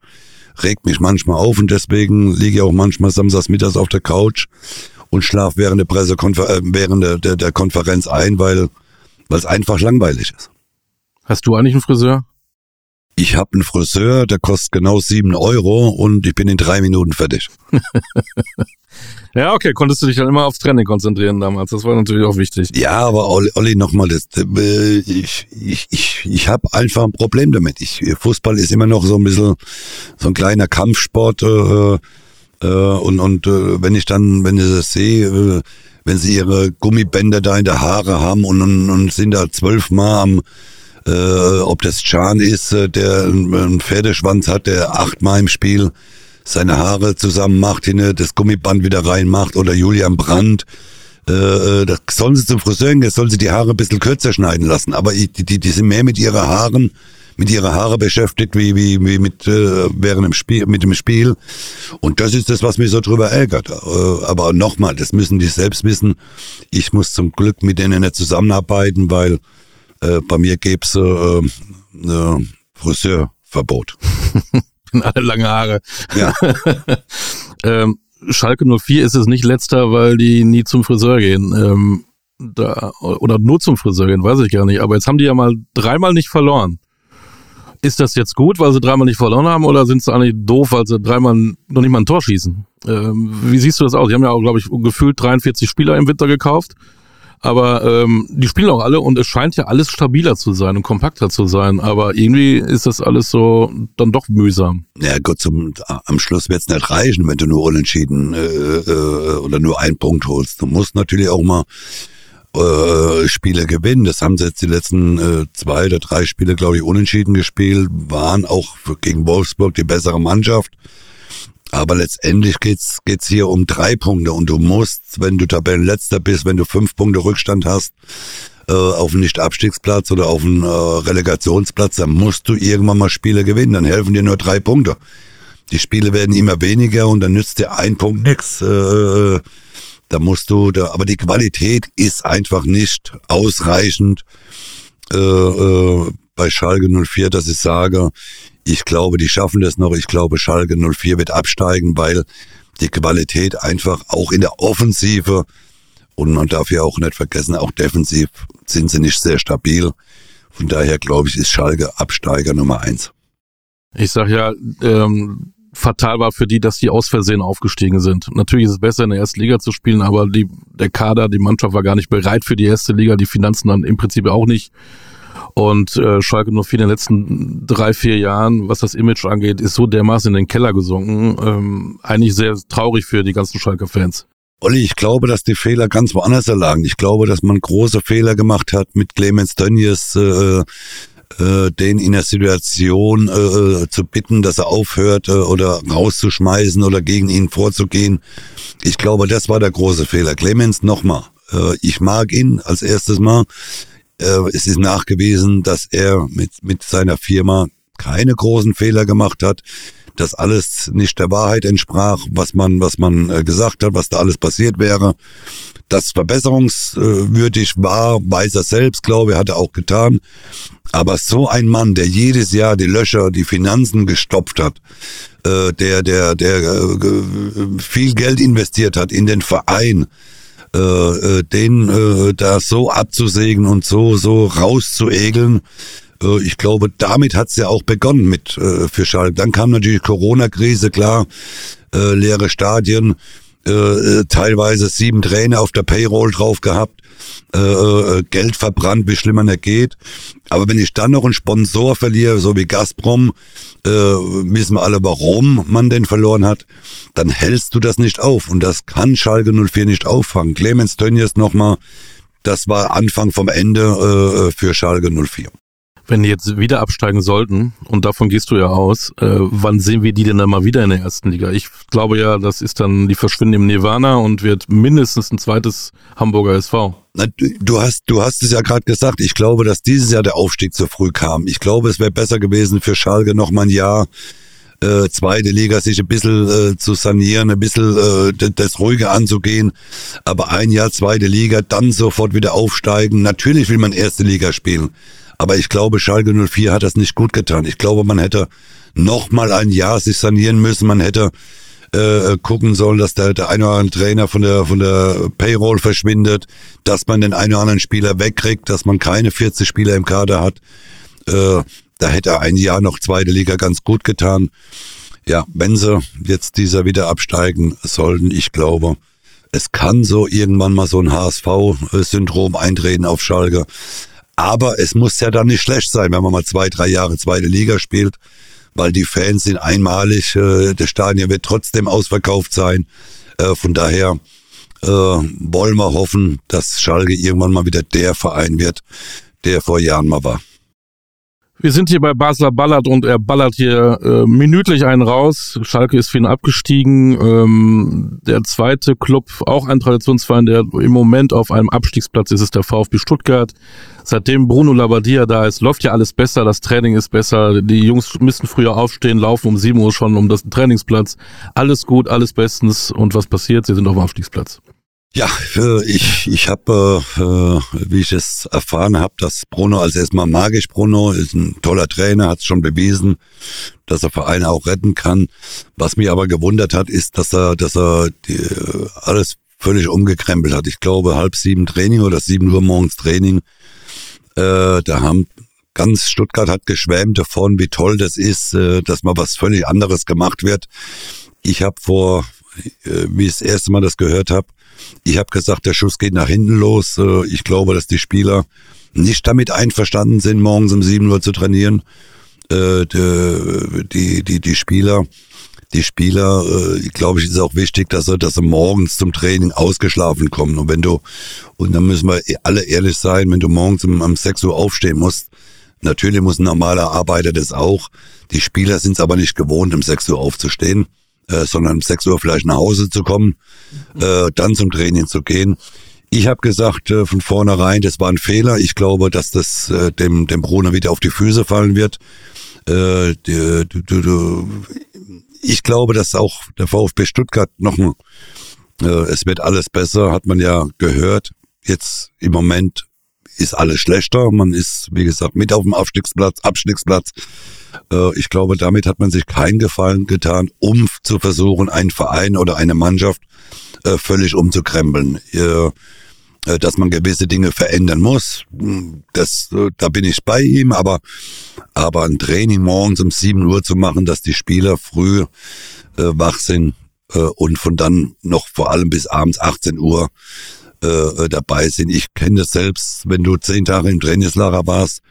regt mich manchmal auf und deswegen liege ich auch manchmal samstags mittags auf der Couch und schlaf während der Pressekonfer äh, während der, der, der Konferenz ein, weil es einfach langweilig ist.
Hast du eigentlich einen Friseur?
Ich habe einen Friseur, der kostet genau sieben Euro und ich bin in drei Minuten fertig.
Ja, okay, konntest du dich dann immer aufs Training konzentrieren damals. Das war natürlich auch wichtig.
Ja, aber Olli, Olli nochmal, das, äh, ich, ich, ich, ich habe einfach ein Problem damit. Ich, Fußball ist immer noch so ein bisschen so ein kleiner Kampfsport. Äh, äh, und und äh, wenn ich dann, wenn ich das sehe, äh, wenn sie ihre Gummibänder da in der Haare haben und, und, und sind da zwölfmal am äh, ob das Chan ist, äh, der einen Pferdeschwanz hat, der achtmal im Spiel seine Haare zusammen macht, hinne das Gummiband wieder reinmacht oder Julian Brandt. Äh, äh, sollen sie zum Friseur gehen, sollen sie die Haare ein bisschen kürzer schneiden lassen. Aber die, die, die sind mehr mit ihren Haaren, mit ihrer Haare beschäftigt, wie, wie, wie mit, äh, während dem Spiel, mit dem Spiel. Und das ist das, was mich so drüber ärgert. Äh, aber nochmal, das müssen die selbst wissen. Ich muss zum Glück mit denen nicht zusammenarbeiten, weil äh, bei mir gäb's äh, äh, Friseurverbot.
alle lange Haare.
Ja.
ähm, Schalke 04 ist es nicht letzter, weil die nie zum Friseur gehen. Ähm, da, oder nur zum Friseur gehen, weiß ich gar nicht. Aber jetzt haben die ja mal dreimal nicht verloren. Ist das jetzt gut, weil sie dreimal nicht verloren haben, oder sind sie eigentlich doof, weil sie dreimal noch nicht mal ein Tor schießen? Ähm, wie siehst du das aus? Die haben ja auch, glaube ich, gefühlt 43 Spieler im Winter gekauft. Aber ähm, die spielen auch alle und es scheint ja alles stabiler zu sein und kompakter zu sein. Aber irgendwie ist das alles so dann doch mühsam.
Ja Gott, zum, am Schluss wird es nicht reichen, wenn du nur unentschieden äh, äh, oder nur einen Punkt holst. Du musst natürlich auch mal äh, Spiele gewinnen. Das haben sie jetzt die letzten äh, zwei oder drei Spiele, glaube ich, unentschieden gespielt, waren auch gegen Wolfsburg die bessere Mannschaft. Aber letztendlich geht's geht's hier um drei Punkte und du musst, wenn du Tabellenletzter bist, wenn du fünf Punkte Rückstand hast äh, auf einen Nicht-Abstiegsplatz oder auf einen äh, Relegationsplatz, dann musst du irgendwann mal Spiele gewinnen. Dann helfen dir nur drei Punkte. Die Spiele werden immer weniger und dann nützt dir ein Punkt nix. Äh, da musst du, da, aber die Qualität ist einfach nicht ausreichend äh, äh, bei Schalke 04, dass ich sage, ich glaube, die schaffen das noch. Ich glaube, Schalke 04 wird absteigen, weil die Qualität einfach auch in der Offensive und man darf ja auch nicht vergessen, auch defensiv sind sie nicht sehr stabil. Von daher glaube ich, ist Schalke Absteiger Nummer eins.
Ich sag ja, ähm, fatal war für die, dass die aus Versehen aufgestiegen sind. Natürlich ist es besser, in der ersten Liga zu spielen, aber die, der Kader, die Mannschaft war gar nicht bereit für die erste Liga, die Finanzen dann im Prinzip auch nicht. Und äh, Schalke nur in den letzten drei, vier Jahren, was das Image angeht, ist so dermaßen in den Keller gesunken. Ähm, eigentlich sehr traurig für die ganzen Schalke-Fans.
Olli, ich glaube, dass die Fehler ganz woanders lagen. Ich glaube, dass man große Fehler gemacht hat mit Clemens Tönnies, äh, äh, den in der Situation äh, zu bitten, dass er aufhört äh, oder rauszuschmeißen oder gegen ihn vorzugehen. Ich glaube, das war der große Fehler. Clemens, nochmal, äh, ich mag ihn als erstes Mal. Äh, es ist nachgewiesen, dass er mit, mit seiner Firma keine großen Fehler gemacht hat dass alles nicht der Wahrheit entsprach, was man, was man äh, gesagt hat, was da alles passiert wäre. Das verbesserungswürdig war, weiß er selbst, glaube ich, hat er auch getan. Aber so ein Mann, der jedes Jahr die Löcher, die Finanzen gestopft hat, äh, der, der, der äh, viel Geld investiert hat in den Verein, äh, den äh, da so abzusägen und so, so rauszuegeln, äh, ich glaube, damit hat es ja auch begonnen mit äh, für Schalke. Dann kam natürlich Corona-Krise, klar, äh, leere Stadien, äh, äh, teilweise sieben Trainer auf der Payroll drauf gehabt, äh, äh, Geld verbrannt, wie schlimmer nicht geht. Aber wenn ich dann noch einen Sponsor verliere, so wie Gazprom, äh, wissen wir alle, warum man den verloren hat, dann hältst du das nicht auf. Und das kann Schalke 04 nicht auffangen. Clemens Tönnies nochmal, das war Anfang vom Ende äh, für Schalke 04.
Wenn die jetzt wieder absteigen sollten, und davon gehst du ja aus, äh, wann sehen wir die denn dann mal wieder in der ersten Liga? Ich glaube ja, das ist dann, die verschwinden im Nirvana und wird mindestens ein zweites Hamburger SV.
Du hast, du hast es ja gerade gesagt. Ich glaube, dass dieses Jahr der Aufstieg zu früh kam. Ich glaube, es wäre besser gewesen für Schalke noch mal ein Jahr äh, zweite Liga sich ein bisschen äh, zu sanieren, ein bisschen äh, das ruhige anzugehen. Aber ein Jahr zweite Liga, dann sofort wieder aufsteigen. Natürlich will man erste Liga spielen. Aber ich glaube, Schalke 04 hat das nicht gut getan. Ich glaube, man hätte noch mal ein Jahr sich sanieren müssen. Man hätte äh, gucken sollen, dass der, der eine oder andere Trainer von der, von der Payroll verschwindet, dass man den einen oder anderen Spieler wegkriegt, dass man keine 40 Spieler im Kader hat. Äh, da hätte ein Jahr noch zweite Liga ganz gut getan. Ja, wenn sie jetzt dieser wieder absteigen sollten, ich glaube, es kann so irgendwann mal so ein HSV-Syndrom eintreten auf Schalke. Aber es muss ja dann nicht schlecht sein, wenn man mal zwei, drei Jahre zweite Liga spielt, weil die Fans sind einmalig. Äh, das Stadion wird trotzdem ausverkauft sein. Äh, von daher äh, wollen wir hoffen, dass Schalke irgendwann mal wieder der Verein wird, der vor Jahren mal war.
Wir sind hier bei Basler Ballert und er ballert hier äh, minütlich einen raus. Schalke ist für ihn abgestiegen. Ähm, der zweite Club, auch ein Traditionsverein, der im Moment auf einem Abstiegsplatz ist, ist der VfB Stuttgart. Seitdem Bruno Labbadia da ist, läuft ja alles besser, das Training ist besser, die Jungs müssen früher aufstehen, laufen um 7 Uhr schon um das Trainingsplatz. Alles gut, alles bestens. Und was passiert? Sie sind auf dem Abstiegsplatz.
Ja, äh, ich, ich habe, äh, wie ich es erfahren habe, dass Bruno, also erstmal mag ich Bruno, ist ein toller Trainer, hat es schon bewiesen, dass er Vereine auch retten kann. Was mich aber gewundert hat, ist, dass er, dass er die, alles völlig umgekrempelt hat. Ich glaube, halb sieben Training oder sieben Uhr morgens Training. Äh, da haben ganz Stuttgart hat geschwärmt davon, wie toll das ist, äh, dass mal was völlig anderes gemacht wird. Ich habe vor, äh, wie ich das erste Mal das gehört habe, ich habe gesagt, der Schuss geht nach hinten los. Äh, ich glaube, dass die Spieler nicht damit einverstanden sind, morgens um 7 Uhr zu trainieren. Äh, die, die, die Spieler, die Spieler, äh, glaube ich, ist auch wichtig, dass sie, dass sie morgens zum Training ausgeschlafen kommen. Und wenn du, und dann müssen wir alle ehrlich sein, wenn du morgens um, um 6 Uhr aufstehen musst, natürlich muss ein normaler Arbeiter das auch. Die Spieler sind es aber nicht gewohnt, um 6 Uhr aufzustehen äh, sondern um 6 Uhr vielleicht nach Hause zu kommen, äh, dann zum Training zu gehen. Ich habe gesagt äh, von vornherein, das war ein Fehler. Ich glaube, dass das äh, dem, dem Bruno wieder auf die Füße fallen wird. Äh, du, du, du, ich glaube, dass auch der VfB Stuttgart noch, äh, es wird alles besser, hat man ja gehört. Jetzt im Moment ist alles schlechter. Man ist, wie gesagt, mit auf dem Abstiegsplatz, Abstiegsplatz. Äh, ich glaube, damit hat man sich keinen Gefallen getan, um zu versuchen, einen Verein oder eine Mannschaft äh, völlig umzukrempeln. Äh, dass man gewisse Dinge verändern muss, das, da bin ich bei ihm, aber, aber ein Training morgens um 7 Uhr zu machen, dass die Spieler früh wach sind und von dann noch vor allem bis abends 18 Uhr dabei sind. Ich kenne das selbst, wenn du zehn Tage im Trainingslager warst,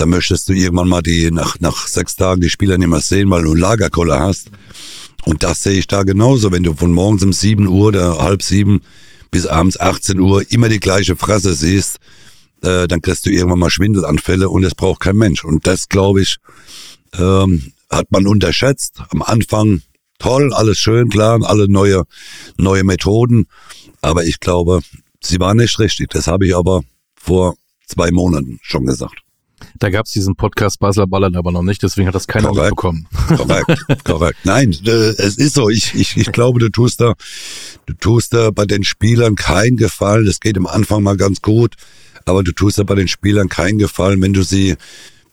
da möchtest du irgendwann mal die nach, nach sechs Tagen die Spieler nicht mehr sehen, weil du Lagerkoller hast. Und das sehe ich da genauso. Wenn du von morgens um sieben Uhr oder halb sieben bis abends 18 Uhr immer die gleiche Fresse siehst, äh, dann kriegst du irgendwann mal Schwindelanfälle und das braucht kein Mensch. Und das, glaube ich, ähm, hat man unterschätzt. Am Anfang toll, alles schön, klar, alle neue, neue Methoden. Aber ich glaube, sie waren nicht richtig. Das habe ich aber vor zwei Monaten schon gesagt.
Da gab es diesen Podcast Basler Ballert aber noch nicht, deswegen hat das keiner korrekt, bekommen.
Korrekt, korrekt. Nein, äh, es ist so. Ich, ich, ich glaube, du tust da, du tust da bei den Spielern keinen Gefallen. Das geht am Anfang mal ganz gut, aber du tust da bei den Spielern keinen Gefallen, wenn du sie,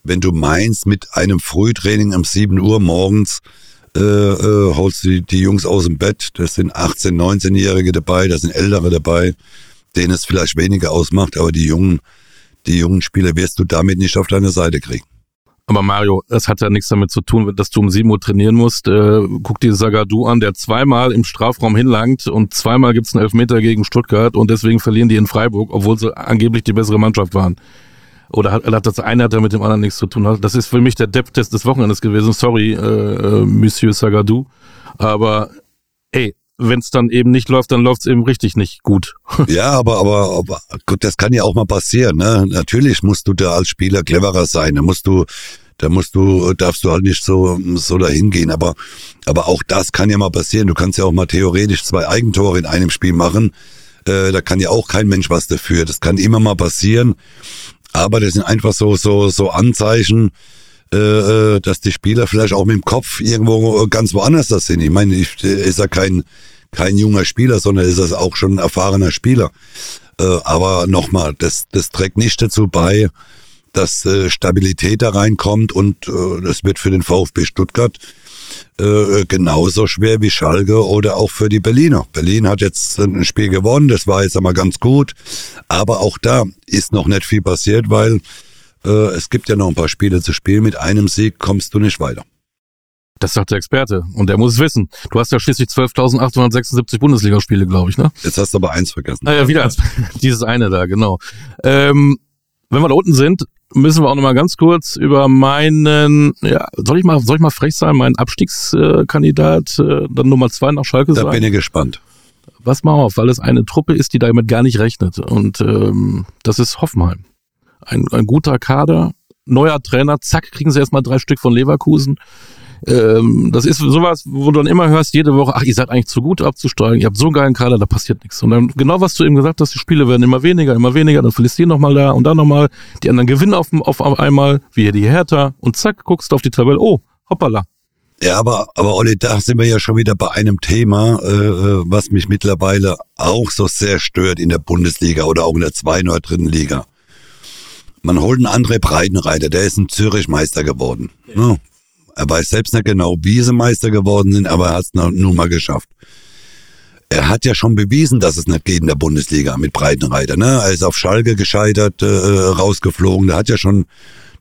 wenn du meinst, mit einem Frühtraining um 7 Uhr morgens äh, äh, holst du die, die Jungs aus dem Bett. Das sind 18-, 19-Jährige dabei, da sind Ältere dabei, denen es vielleicht weniger ausmacht, aber die Jungen die jungen Spieler wirst du damit nicht auf deine Seite kriegen.
Aber Mario, das hat ja nichts damit zu tun, dass du um 7 Uhr trainieren musst. Äh, guck dir Sagadu an, der zweimal im Strafraum hinlangt und zweimal gibt's einen Elfmeter gegen Stuttgart und deswegen verlieren die in Freiburg, obwohl sie angeblich die bessere Mannschaft waren. Oder hat, hat das eine hat ja mit dem anderen nichts zu tun. Das ist für mich der Depth-Test des Wochenendes gewesen. Sorry, äh, äh Monsieur Sagadu. Aber wenn es dann eben nicht läuft, dann läuft es eben richtig nicht gut.
Ja, aber, aber, aber gut, das kann ja auch mal passieren. Ne? Natürlich musst du da als Spieler cleverer sein. Da musst du, da musst du, darfst du halt nicht so, so dahin gehen. Aber, aber auch das kann ja mal passieren. Du kannst ja auch mal theoretisch zwei Eigentore in einem Spiel machen. Äh, da kann ja auch kein Mensch was dafür. Das kann immer mal passieren. Aber das sind einfach so, so, so Anzeichen, äh, äh, dass die Spieler vielleicht auch mit dem Kopf irgendwo ganz woanders das sind. Ich meine, ich, ist ja kein, kein junger Spieler, sondern ist das auch schon ein erfahrener Spieler. Äh, aber nochmal, das, das trägt nicht dazu bei, dass äh, Stabilität da reinkommt und äh, das wird für den VfB Stuttgart äh, genauso schwer wie Schalke oder auch für die Berliner. Berlin hat jetzt ein Spiel gewonnen, das war jetzt einmal ganz gut, aber auch da ist noch nicht viel passiert, weil äh, es gibt ja noch ein paar Spiele zu spielen. Mit einem Sieg kommst du nicht weiter.
Das sagt der Experte und der muss es wissen. Du hast ja schließlich 12.876 Bundesligaspiele, glaube ich, ne?
Jetzt hast du aber eins vergessen.
Naja, ah wieder eins. Dieses eine da, genau. Ähm, wenn wir da unten sind, müssen wir auch nochmal ganz kurz über meinen, ja, soll ich mal, soll ich mal frech sein, meinen Abstiegskandidat, äh, dann Nummer zwei nach Schalke
da
sagen?
Da bin ich gespannt.
Was mal auf, weil es eine Truppe ist, die damit gar nicht rechnet. Und ähm, das ist Hoffenheim ein, ein guter Kader, neuer Trainer, zack, kriegen sie erstmal drei Stück von Leverkusen. Ähm, das ist sowas, wo du dann immer hörst, jede Woche, ach, ihr seid eigentlich zu gut abzusteigen, ihr habt so einen geilen Kader, da passiert nichts. Und dann genau, was du eben gesagt hast, die Spiele werden immer weniger, immer weniger, dann verlierst du hier nochmal da und da nochmal, die anderen gewinnen auf, auf einmal, wie hier die Hertha, und zack, guckst du auf die Tabelle, oh, hoppala.
Ja, aber, aber Olli, da sind wir ja schon wieder bei einem Thema, äh, äh was mich mittlerweile auch so sehr stört in der Bundesliga oder auch in der zweiten oder dritten Liga. Man holt einen André Breitenreiter, der ist in Zürich Meister geworden. Ja. Er weiß selbst nicht genau, wie sie Meister geworden sind, aber er hat es nun mal geschafft. Er hat ja schon bewiesen, dass es nicht geht in der Bundesliga mit Breitenreiter. Ne? Er ist auf Schalke gescheitert, äh, rausgeflogen. Der hat ja schon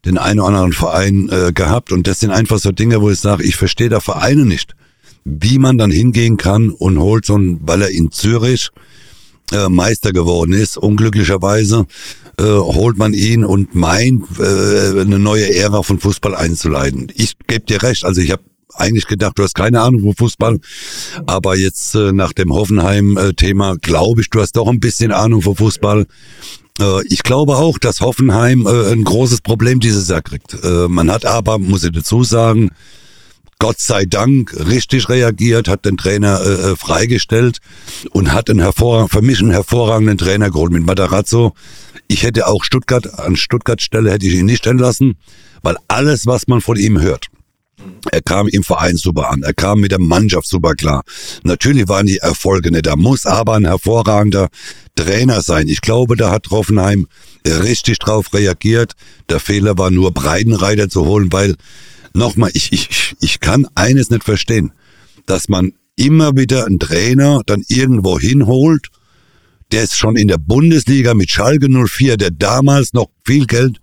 den einen oder anderen Verein äh, gehabt. Und das sind einfach so Dinge, wo ich sage, ich verstehe da Vereine nicht. Wie man dann hingehen kann und holt so einen, weil er in Zürich äh, Meister geworden ist, unglücklicherweise, äh, holt man ihn und meint, äh, eine neue Ära von Fußball einzuleiten. Ich gebe dir recht, also ich habe eigentlich gedacht, du hast keine Ahnung von Fußball, aber jetzt äh, nach dem Hoffenheim-Thema glaube ich, du hast doch ein bisschen Ahnung von Fußball. Äh, ich glaube auch, dass Hoffenheim äh, ein großes Problem dieses Jahr kriegt. Äh, man hat aber, muss ich dazu sagen, Gott sei Dank richtig reagiert, hat den Trainer äh, äh freigestellt und hat einen hervor für mich einen hervorragenden Trainer geholt mit Matarazzo. Ich hätte auch Stuttgart, an Stuttgart Stelle hätte ich ihn nicht entlassen, weil alles, was man von ihm hört, er kam im Verein super an. Er kam mit der Mannschaft super klar. Natürlich waren die Erfolge nicht. Da muss aber ein hervorragender Trainer sein. Ich glaube, da hat Hoffenheim richtig drauf reagiert. Der Fehler war nur Breitenreiter zu holen, weil nochmal, ich, ich, ich kann eines nicht verstehen, dass man immer wieder einen Trainer dann irgendwo hinholt, der ist schon in der Bundesliga mit Schalke 04, der damals noch viel Geld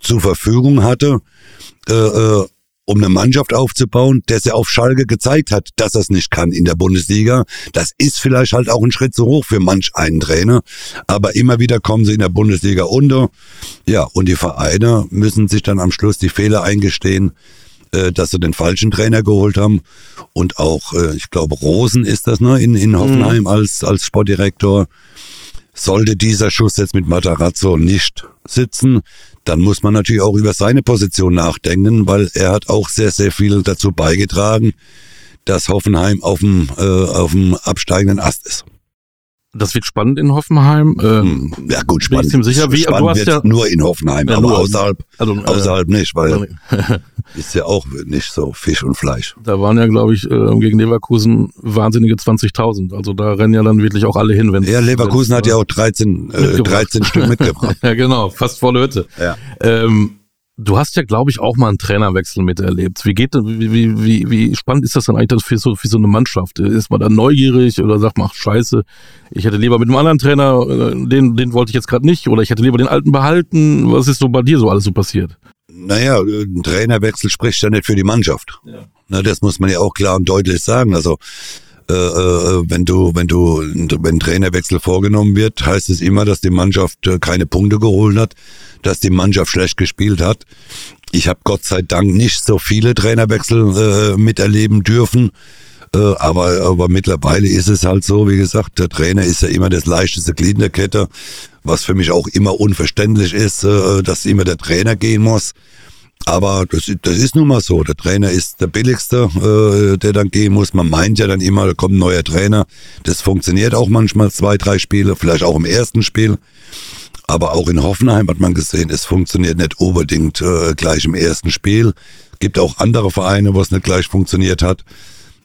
zur Verfügung hatte, äh, äh, um eine Mannschaft aufzubauen, der es auf Schalke gezeigt hat, dass er es nicht kann in der Bundesliga. Das ist vielleicht halt auch ein Schritt zu hoch für manch einen Trainer, aber immer wieder kommen sie in der Bundesliga unter. Ja, und die Vereine müssen sich dann am Schluss die Fehler eingestehen, äh, dass sie den falschen Trainer geholt haben. Und auch, äh, ich glaube, Rosen ist das, ne, in, in Hoffenheim mhm. als, als Sportdirektor. Sollte dieser Schuss jetzt mit Matarazzo nicht sitzen, dann muss man natürlich auch über seine Position nachdenken, weil er hat auch sehr, sehr viel dazu beigetragen, dass Hoffenheim auf dem, äh, auf dem absteigenden Ast ist.
Das wird spannend in Hoffenheim.
Ähm, ja gut, spannend.
Bin ich sicher, wie,
spannend du hast ja nur in Hoffenheim, ja, aber nur, außerhalb, also, äh, außerhalb nicht, weil ist ja auch nicht so Fisch und Fleisch.
Da waren ja, glaube ich, äh, gegen Leverkusen wahnsinnige 20.000. Also da rennen ja dann wirklich auch alle hin. Wenn
ja, Leverkusen hat ja auch 13, äh, 13 Stück mitgebracht.
ja, genau, fast volle Hütte. Ja. Ähm, Du hast ja, glaube ich, auch mal einen Trainerwechsel miterlebt. Wie geht wie, wie, wie, wie spannend ist das denn eigentlich für so, für so eine Mannschaft? Ist man da neugierig oder sagt man, ach scheiße, ich hätte lieber mit einem anderen Trainer, äh, den, den wollte ich jetzt gerade nicht, oder ich hätte lieber den alten behalten. Was ist so bei dir so alles so passiert?
Naja, ein Trainerwechsel spricht ja nicht für die Mannschaft. Ja. Na, das muss man ja auch klar und deutlich sagen. Also äh, äh, wenn du, wenn du, wenn Trainerwechsel vorgenommen wird, heißt es immer, dass die Mannschaft äh, keine Punkte geholt hat, dass die Mannschaft schlecht gespielt hat. Ich habe Gott sei Dank nicht so viele Trainerwechsel äh, miterleben dürfen. Äh, aber, aber mittlerweile ist es halt so, wie gesagt, der Trainer ist ja immer das leichteste Glied in der Kette, was für mich auch immer unverständlich ist, äh, dass immer der Trainer gehen muss. Aber das, das ist nun mal so. Der Trainer ist der billigste, äh, der dann gehen muss. Man meint ja dann immer, da kommt ein neuer Trainer. Das funktioniert auch manchmal zwei, drei Spiele, vielleicht auch im ersten Spiel. Aber auch in Hoffenheim hat man gesehen, es funktioniert nicht unbedingt äh, gleich im ersten Spiel. Gibt auch andere Vereine, wo es nicht gleich funktioniert hat.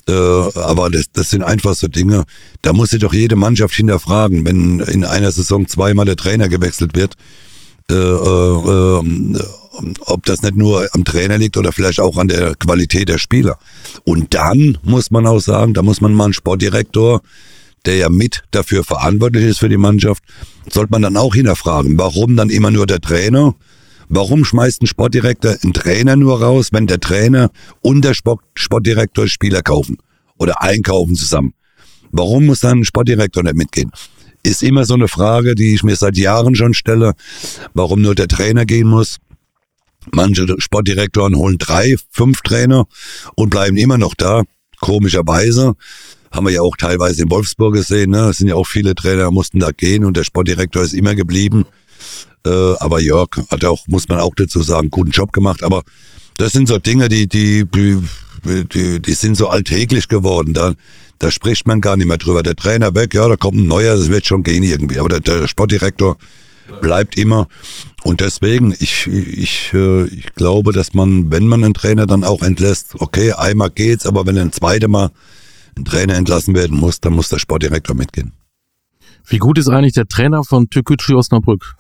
Äh, aber das, das sind einfach so Dinge, da muss sich doch jede Mannschaft hinterfragen, wenn in einer Saison zweimal der Trainer gewechselt wird. Äh, äh, äh ob das nicht nur am Trainer liegt oder vielleicht auch an der Qualität der Spieler. Und dann muss man auch sagen, da muss man mal einen Sportdirektor, der ja mit dafür verantwortlich ist für die Mannschaft, sollte man dann auch hinterfragen, warum dann immer nur der Trainer? Warum schmeißt ein Sportdirektor einen Trainer nur raus, wenn der Trainer und der Sport Sportdirektor Spieler kaufen oder einkaufen zusammen? Warum muss dann ein Sportdirektor nicht mitgehen? Ist immer so eine Frage, die ich mir seit Jahren schon stelle, warum nur der Trainer gehen muss. Manche Sportdirektoren holen drei, fünf Trainer und bleiben immer noch da. Komischerweise haben wir ja auch teilweise in Wolfsburg gesehen. Ne? Es sind ja auch viele Trainer, mussten da gehen und der Sportdirektor ist immer geblieben. Äh, aber Jörg hat auch, muss man auch dazu sagen, guten Job gemacht. Aber das sind so Dinge, die, die, die, die sind so alltäglich geworden. Da, da spricht man gar nicht mehr drüber. Der Trainer weg, ja, da kommt ein neuer, das wird schon gehen irgendwie. Aber der, der Sportdirektor bleibt immer. Und deswegen, ich, ich, äh, ich glaube, dass man, wenn man einen Trainer dann auch entlässt, okay, einmal geht's, aber wenn ein zweites Mal ein Trainer entlassen werden muss, dann muss der Sportdirektor mitgehen.
Wie gut ist eigentlich der Trainer von Türkgücü Osnabrück?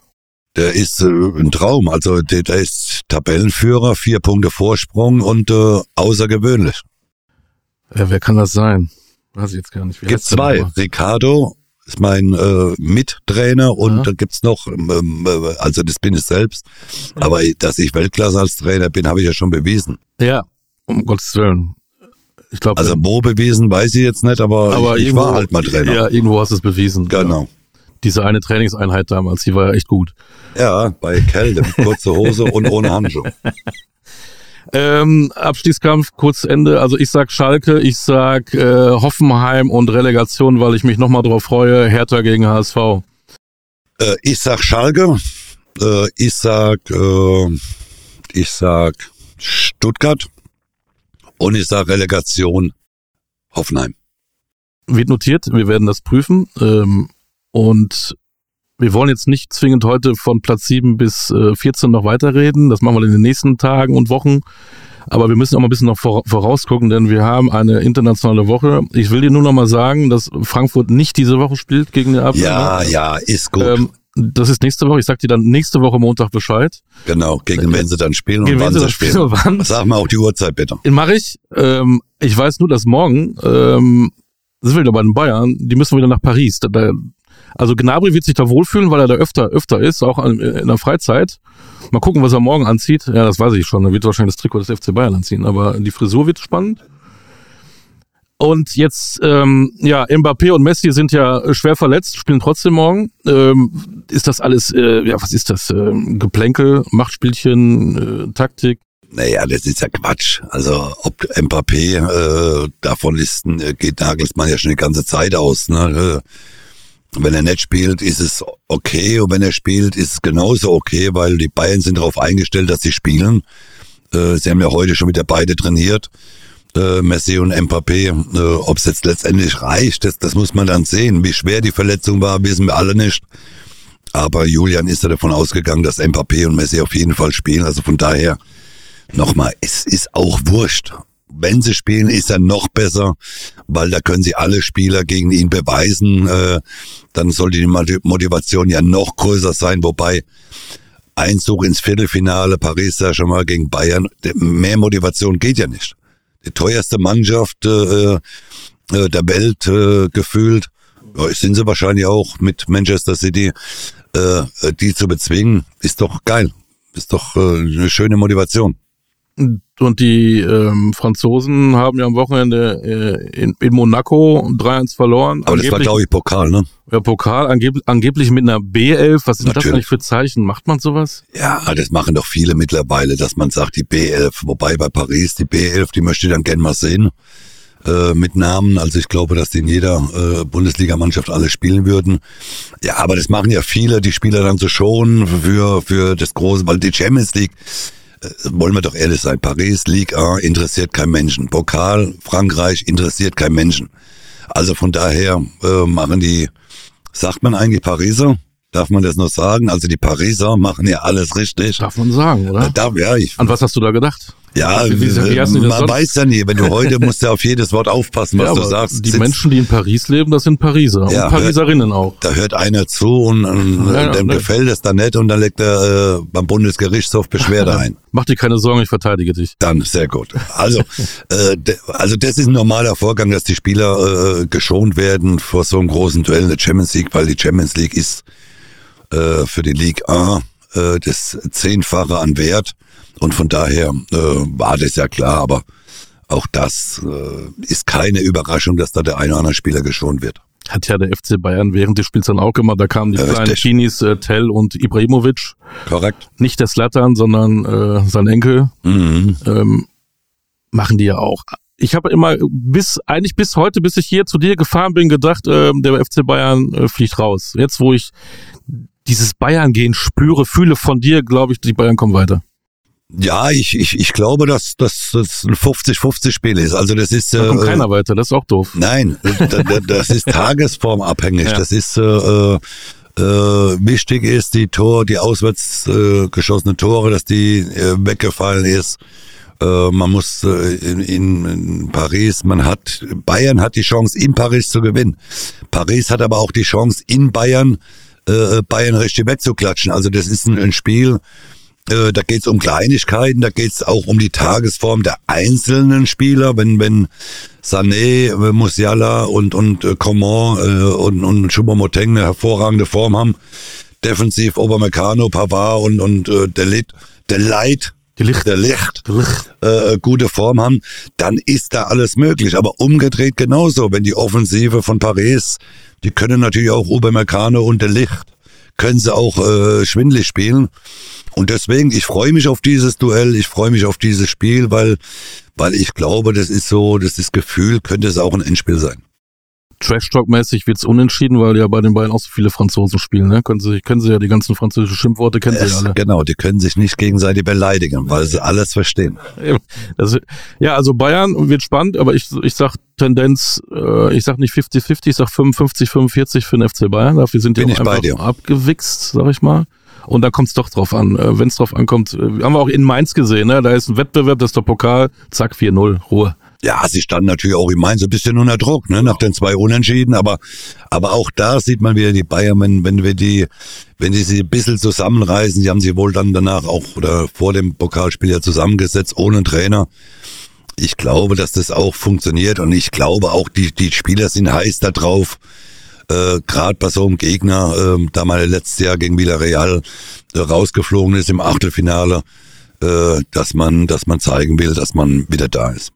Der ist äh, ein Traum. Also der, der ist Tabellenführer, vier Punkte Vorsprung und äh, außergewöhnlich.
Ja, wer kann das sein? Weiß ich jetzt gar nicht.
Wie Gibt zwei. Ricardo ist mein äh, Mittrainer und ja. da gibt's noch, ähm, äh, also das bin ich selbst, aber dass ich Weltklasse als Trainer bin, habe ich ja schon bewiesen.
Ja, um Gottes Willen.
Ich glaube, also wo bewiesen, weiß ich jetzt nicht, aber, aber ich, ich war halt mal Trainer.
Ja, irgendwo hast du es bewiesen.
Genau. Ja.
Diese eine Trainingseinheit damals, die war ja echt gut.
Ja, bei Kälte, kurze Hose und ohne Handschuh.
Ähm, Abstiegskampf, kurz Ende. Also ich sag Schalke, ich sag äh, Hoffenheim und Relegation, weil ich mich nochmal drauf freue. Hertha gegen HSV.
Äh, ich sag Schalke. Äh, ich sag, äh, ich sag Stuttgart. Und ich sag Relegation Hoffenheim.
Wird notiert, wir werden das prüfen. Ähm, und wir wollen jetzt nicht zwingend heute von Platz 7 bis äh, 14 noch weiterreden. Das machen wir in den nächsten Tagen und Wochen. Aber wir müssen auch mal ein bisschen noch vorausgucken, denn wir haben eine internationale Woche. Ich will dir nur noch mal sagen, dass Frankfurt nicht diese Woche spielt gegen den
Abwehr. Ja, ja, ist gut. Ähm,
das ist nächste Woche. Ich sag dir dann nächste Woche Montag Bescheid.
Genau, gegen wen sie dann spielen
Gegen
und wann
sie
sie
dann
spielen.
spielen und wann.
Sag mal auch die Uhrzeit bitte.
Mache ich. Ähm, ich weiß nur, dass morgen ähm, sind wir wieder bei den Bayern. Die müssen wieder nach Paris. Da, da, also Gnabry wird sich da wohlfühlen, weil er da öfter öfter ist, auch an, in der Freizeit. Mal gucken, was er morgen anzieht. Ja, das weiß ich schon. Er wird wahrscheinlich das Trikot des FC Bayern anziehen. Aber die Frisur wird spannend. Und jetzt, ähm, ja, Mbappé und Messi sind ja schwer verletzt, spielen trotzdem morgen. Ähm, ist das alles, äh, ja, was ist das? Ähm, Geplänkel, Machtspielchen, äh, Taktik?
Naja, das ist ja Quatsch. Also ob Mbappé äh, davon ist, äh, geht Nagelsmann ja schon die ganze Zeit aus. Ne? Wenn er nicht spielt, ist es okay. Und wenn er spielt, ist es genauso okay, weil die Bayern sind darauf eingestellt, dass sie spielen. Äh, Sie haben ja heute schon wieder beide trainiert. Äh, Messi und Mbappé. Äh, Ob es jetzt letztendlich reicht, das, das muss man dann sehen. Wie schwer die Verletzung war, wissen wir alle nicht. Aber Julian ist ja davon ausgegangen, dass Mbappé und Messi auf jeden Fall spielen. Also von daher, nochmal, es ist auch wurscht. Wenn sie spielen, ist er noch besser, weil da können sie alle Spieler gegen ihn beweisen. Äh, dann sollte die Moti- Motivation ja noch größer sein, wobei Einzug ins Viertelfinale, Paris ja schon mal gegen Bayern, mehr Motivation geht ja nicht. Die teuerste Mannschaft äh, äh, der Welt äh, gefühlt, sind sie wahrscheinlich auch mit Manchester City, äh, die zu bezwingen, ist doch geil. Ist doch äh, eine schöne Motivation.
Und die ähm, Franzosen haben ja am Wochenende äh, in, in Monaco 3-1 verloren.
Aber das war,
Angeblich-
glaube ich, Pokal, ne?
Ja, Pokal, angeb angeblich mit einer B11. Was sind das eigentlich für Zeichen? Macht man sowas?
Ja, das machen doch viele mittlerweile, dass man sagt, die B11, wobei bei Paris die B11, die möchte ich dann gern mal sehen. Äh, mit Namen, also ich glaube, dass die in jeder äh, Bundesligamannschaft alle spielen würden. Ja, aber das machen ja viele, die Spieler dann so schon für, für das große, weil die Champions League, wollen wir doch ehrlich sein, Paris, Ligue A, interessiert kein Menschen. Pokal, Frankreich, interessiert kein Menschen. Also von daher äh, machen die, sagt man eigentlich Pariser? Darf man das noch sagen? Also die Pariser machen ja alles richtig.
Darf man sagen, oder?
Äh, Da, ja, ich,
An was hast du da gedacht?
Ja, man
sonst?
weiß ja nie, wenn du heute musst du auf jedes Wort aufpassen, was
ja,
du sagst.
die
Sitzt-
Menschen, die in Paris leben, das sind Pariser.
Ja,
und Pariserinnen auch.
Da hört einer zu und, und
Ja, ja,
dem
ne.
gefällt es dann nicht und dann legt er äh, beim Bundesgerichtshof Beschwerde ein.
Mach dir keine Sorgen, ich verteidige dich.
Dann, sehr gut. Also, äh, de, also das ist ein normaler Vorgang, dass die Spieler äh, geschont werden vor so einem großen Duell in der Champions League, weil die Champions League ist äh, für die Ligue A äh, das Zehnfache an Wert und von daher äh, war das ja klar, aber auch das äh, ist keine Überraschung, dass da der eine oder andere Spieler geschont wird.
Hat ja der FC Bayern während des Spiels dann auch gemacht. Da kamen die
Ja,
kleinen
richtig.
Teenies, äh, Tell und Ibrahimovic.
Korrekt?
Nicht der Slattern, sondern äh, sein Enkel.
Mhm.
ähm, machen die ja auch. Ich habe immer bis eigentlich bis heute, bis ich hier zu dir gefahren bin, gedacht, ähm, der FC Bayern äh, fliegt raus. Jetzt, wo ich dieses Bayern-Gehen spüre, fühle von dir, glaube ich, die Bayern kommen weiter.
Ja, ich, ich, ich glaube, dass, dass das ein 50-50-Spiel ist. Also das ist
Da kommt
äh,
keiner weiter, das ist auch doof.
Nein, da- da- das ist tagesformabhängig.
Ja.
Das ist äh, äh, wichtig ist die Tor, die auswärts äh, geschossene Tore, dass die äh, weggefallen ist. Äh, man muss äh, in, in, in Paris, man hat Bayern hat die Chance in Paris zu gewinnen. Paris hat aber auch die Chance in Bayern äh, Bayern richtig wegzuklatschen. Also das ist ein, ein Spiel. Äh, da geht's um Kleinigkeiten, da geht's auch um die Tagesform der einzelnen Spieler. Wenn wenn Sané, äh, Musiala und und äh, Coman äh, und und Choupo-Moting eine hervorragende Form haben, defensiv Obermeccano, Pavard und und äh, der Lied, der Light,
Die Licht.
der Licht
Die Licht.
äh, gute Form haben, dann ist da alles möglich. Aber umgedreht genauso, wenn die Offensive von Paris, die können natürlich auch Obermeccano und der Licht, können sie auch äh, schwindlig spielen. Und deswegen, ich freue mich auf dieses Duell, ich freue mich auf dieses Spiel, weil, weil ich glaube, das ist so, das ist Gefühl, könnte es auch ein Endspiel sein.
Trash-Talk-mäßig wird's unentschieden, weil ja bei den Bayern auch so viele Franzosen spielen. Ne? Können, sie, können sie ja die ganzen französischen Schimpfworte, kennen sie ja
Es,
alle.
genau, die können sich nicht gegenseitig beleidigen, weil sie alles verstehen.
Das, ja, also Bayern wird spannend, aber ich, ich sag Tendenz, äh, ich sag nicht 50-50, ich sag 55-45 für den FC Bayern. Dafür sind die
Bin
auch einfach abgewichst, sag ich mal. Und da kommt's doch drauf an. Äh, Wenn es drauf ankommt, äh, haben wir auch in Mainz gesehen, ne? da ist ein Wettbewerb, das ist der Pokal, zack, 4-0, Ruhe.
Ja, sie standen natürlich auch in Mainz ein bisschen unter Druck, ne, nach den zwei Unentschieden, aber, aber auch da sieht man wieder die Bayern, wenn, wenn wir die, wenn die sie ein bisschen zusammenreißen, die haben sie wohl dann danach auch oder vor dem Pokalspiel ja zusammengesetzt, ohne Trainer. Ich glaube, dass das auch funktioniert und ich glaube auch, die, die Spieler sind heiß da drauf, äh, gerade bei so einem Gegner, äh, da mal letztes Jahr gegen Villarreal äh, rausgeflogen ist im Achtelfinale, äh, dass man, dass man zeigen will, dass man wieder da ist.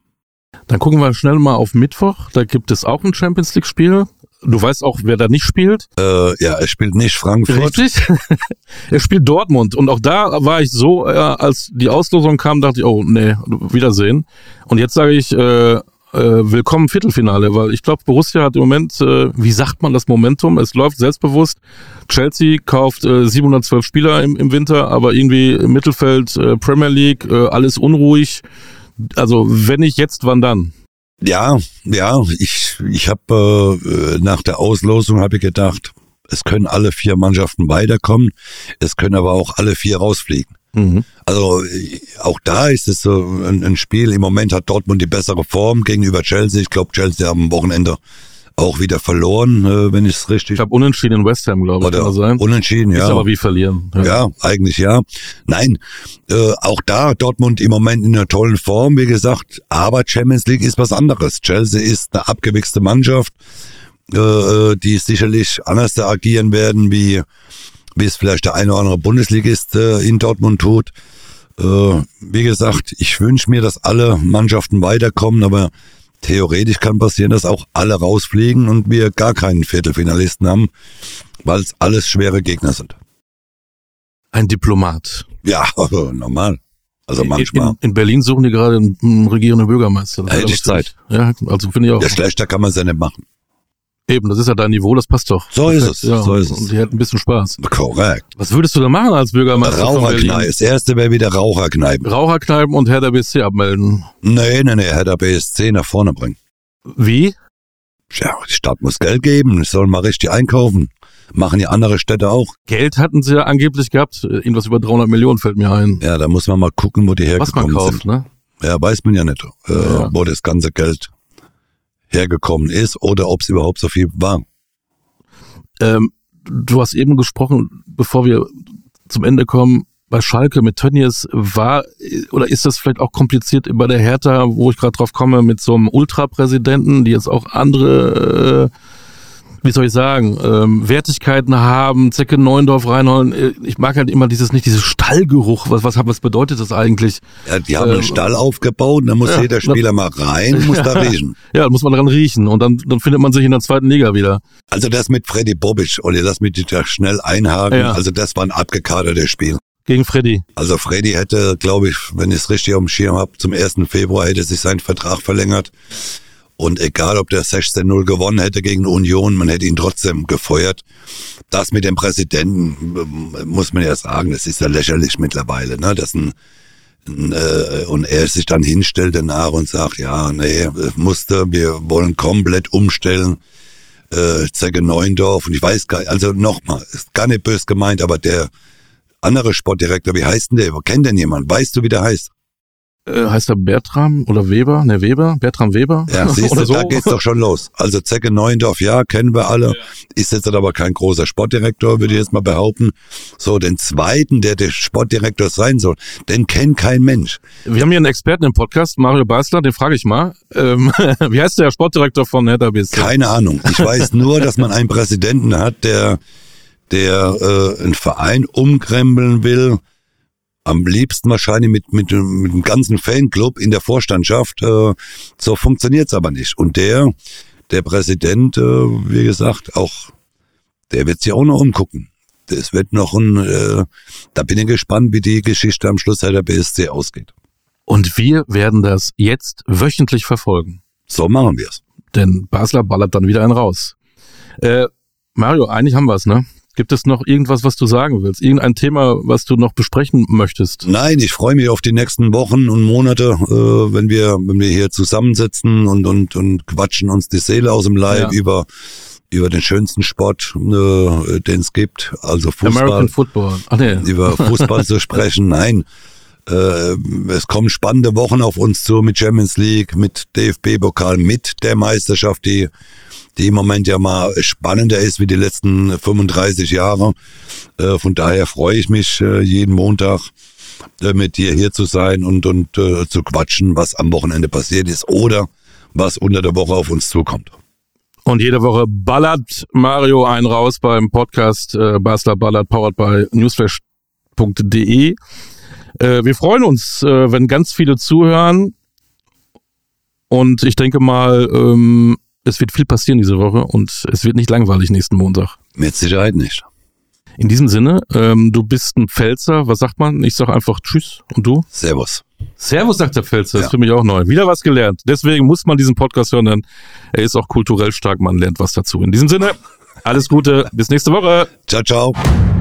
Dann gucken wir schnell mal auf Mittwoch. Da gibt es auch ein Champions League Spiel. Du weißt auch, wer da nicht spielt.
Äh, ja, er spielt nicht Frankfurt.
Richtig. er spielt Dortmund. Und auch da war ich so, äh, als die Auslosung kam, dachte ich, oh nee, Wiedersehen. Und jetzt sage ich, äh, äh, willkommen Viertelfinale, weil ich glaube, Borussia hat im Moment, äh, wie sagt man das Momentum? Es läuft selbstbewusst. Chelsea kauft äh, 712 Spieler im, im Winter, aber irgendwie im Mittelfeld äh, Premier League, äh, alles unruhig. Also wenn nicht jetzt, wann dann?
Ja, ja, ich, ich habe äh, nach der Auslosung habe ich gedacht, es können alle vier Mannschaften weiterkommen, es können aber auch alle vier rausfliegen. Mhm. Also auch da ist es so ein, ein, Spiel. Im Moment hat Dortmund die bessere Form gegenüber Chelsea. Ich glaube, Chelsea am Wochenende auch wieder verloren, äh, wenn ich es richtig.
Ich habe unentschieden in West Ham, glaube ich.
Oder sein. Unentschieden, ja.
Ist aber wie verlieren.
Ja, ja eigentlich ja. Nein, äh, auch da Dortmund im Moment in einer tollen Form, wie gesagt. Aber Champions League ist was anderes. Chelsea ist eine abgewichste Mannschaft, äh, äh die sicherlich anders agieren werden, wie wie es vielleicht der eine oder andere Bundesligist äh, in Dortmund tut. Äh, wie gesagt, ich wünsche mir, dass alle Mannschaften weiterkommen, aber theoretisch kann passieren, dass auch alle rausfliegen und wir gar keinen Viertelfinalisten haben, weil es alles schwere Gegner sind.
Ein Diplomat.
Ja, normal. Also manchmal.
In, in, Berlin suchen die gerade einen regierenden Bürgermeister.
Hätte ich Zeit.
Ja, also finde ich auch.
Ja, schlechter kann man es ja nicht machen.
Eben, das ist ja dein Niveau, das passt doch.
So Perfekt. ist es, ja, so ist es.
Und die hätten ein bisschen Spaß.
Korrekt.
Was würdest du da machen als Bürgermeister
Raucherkneipen. Das erste wäre wieder Raucherkneipen.
Raucherkneipen und Hertha BSC abmelden.
Nee, nee, nee, Hertha BSC nach vorne bringen.
Wie?
Ja, die Stadt muss Geld geben, die sollen mal richtig einkaufen. Machen die andere Städte auch.
Geld hatten sie ja angeblich gehabt, irgendwas über 300 Millionen fällt mir ein.
Ja, da muss man mal gucken, wo die hergekommen
Was man kauft,
sind.
ne?
Ja, weiß man ja nicht, äh, ja. wo das ganze Geld hergekommen ist oder ob es überhaupt so viel war.
Ähm, du hast eben gesprochen, bevor wir zum Ende kommen, bei Schalke mit Tönnies war oder ist das vielleicht auch kompliziert bei der Hertha, wo ich gerade drauf komme, mit so einem Ultrapräsidenten, die jetzt auch andere äh, wie soll ich sagen, ähm, Wertigkeiten haben, Zecke Neuendorf reinholen. Äh, ich mag halt immer dieses, nicht dieses Stallgeruch. Was, was, was bedeutet das eigentlich?
Ja, die haben ähm, einen Stall aufgebaut, da muss ja, jeder Spieler mal rein, muss da riechen.
Ja, da muss man dran riechen und dann, dann findet man sich in der zweiten Liga wieder.
Also das mit Freddy Bobic, Olli, lass mich da schnell einhaken. Ja. Also das war ein abgekadertes Spiel.
Gegen Freddy.
Also Freddy hätte, glaube ich, wenn ich es richtig auf dem Schirm habe, zum 1. Februar hätte sich sein Vertrag verlängert. Und egal, ob der 16-0 gewonnen hätte gegen Union, man hätte ihn trotzdem gefeuert. Das mit dem Präsidenten, äh, muss man ja sagen, das ist ja lächerlich mittlerweile, ne? Das ein, ein äh, und er sich dann hinstellt danach und sagt, ja, nee, musste, wir wollen komplett umstellen. Äh, Zecke Neuendorf und ich weiß gar nicht, also nochmal, ist gar nicht bös gemeint, aber der andere Sportdirektor, wie heißt denn der? Kennt denn jemand? Weißt du, wie der heißt?
Äh, heißt er Bertram oder Weber? Ne, Weber? Bertram Weber?
Ja, siehst du, so. da geht's doch schon los. Also Zecke Neuendorf, ja, kennen wir alle. Ja. Ist jetzt aber kein großer Sportdirektor, würde ich jetzt mal behaupten. So, den zweiten, der der Sportdirektor sein soll, den kennt kein Mensch.
Wir haben hier einen Experten im Podcast, Mario Basler, den frage ich mal. Ähm, wie heißt der Sportdirektor von Hertha BSC?
Keine Ahnung. Ich weiß nur, dass man einen Präsidenten hat, der der äh, einen Verein umkrempeln will, am liebsten wahrscheinlich mit, mit, mit dem ganzen Fanclub in der Vorstandschaft. Äh, so funktioniert's aber nicht. Und der, der Präsident, äh, wie gesagt, auch, der wird sich auch noch umgucken. Das wird noch ein, äh, da bin ich gespannt, wie die Geschichte am Schluss der BSC ausgeht.
Und wir werden das jetzt wöchentlich verfolgen.
So machen wir's.
Denn Basler ballert dann wieder einen raus. Äh, Mario, eigentlich haben wir's, ne? Gibt es noch irgendwas, was du sagen willst? Irgendein Thema, was du noch besprechen möchtest?
Nein, ich freue mich auf die nächsten Wochen und Monate, äh, wenn wir, wenn wir hier zusammensitzen und, und, und quatschen uns die Seele aus dem Leib ja. über über den schönsten Sport, äh, den es gibt, also Fußball.
American Football.
Ach, nee. Über Fußball zu sprechen, nein. Äh, es kommen spannende Wochen auf uns zu mit Champions League, mit DFB-Pokal, mit der Meisterschaft, die, die im Moment ja mal spannender ist wie die letzten 35 Jahre. Äh, von daher freue ich mich äh, jeden Montag äh, mit dir hier zu sein und, und äh, zu quatschen, was am Wochenende passiert ist oder was unter der Woche auf uns zukommt.
Und jede Woche ballert Mario einen raus beim Podcast äh, Basler Ballert, powered by newsflash.de. Äh, wir freuen uns, äh, wenn ganz viele zuhören. Und ich denke mal, ähm, es wird viel passieren diese Woche und es wird nicht langweilig nächsten Montag.
Mit Sicherheit nicht.
In diesem Sinne, ähm, du bist ein Pfälzer, was sagt man? Ich sag einfach Tschüss. Und du?
Servus.
Servus, sagt der Pfälzer, das ist für mich auch neu. Wieder was gelernt. Deswegen muss man diesen Podcast hören, denn er ist auch kulturell stark, man lernt was dazu. In diesem Sinne, alles Gute, bis nächste Woche.
Ciao, ciao.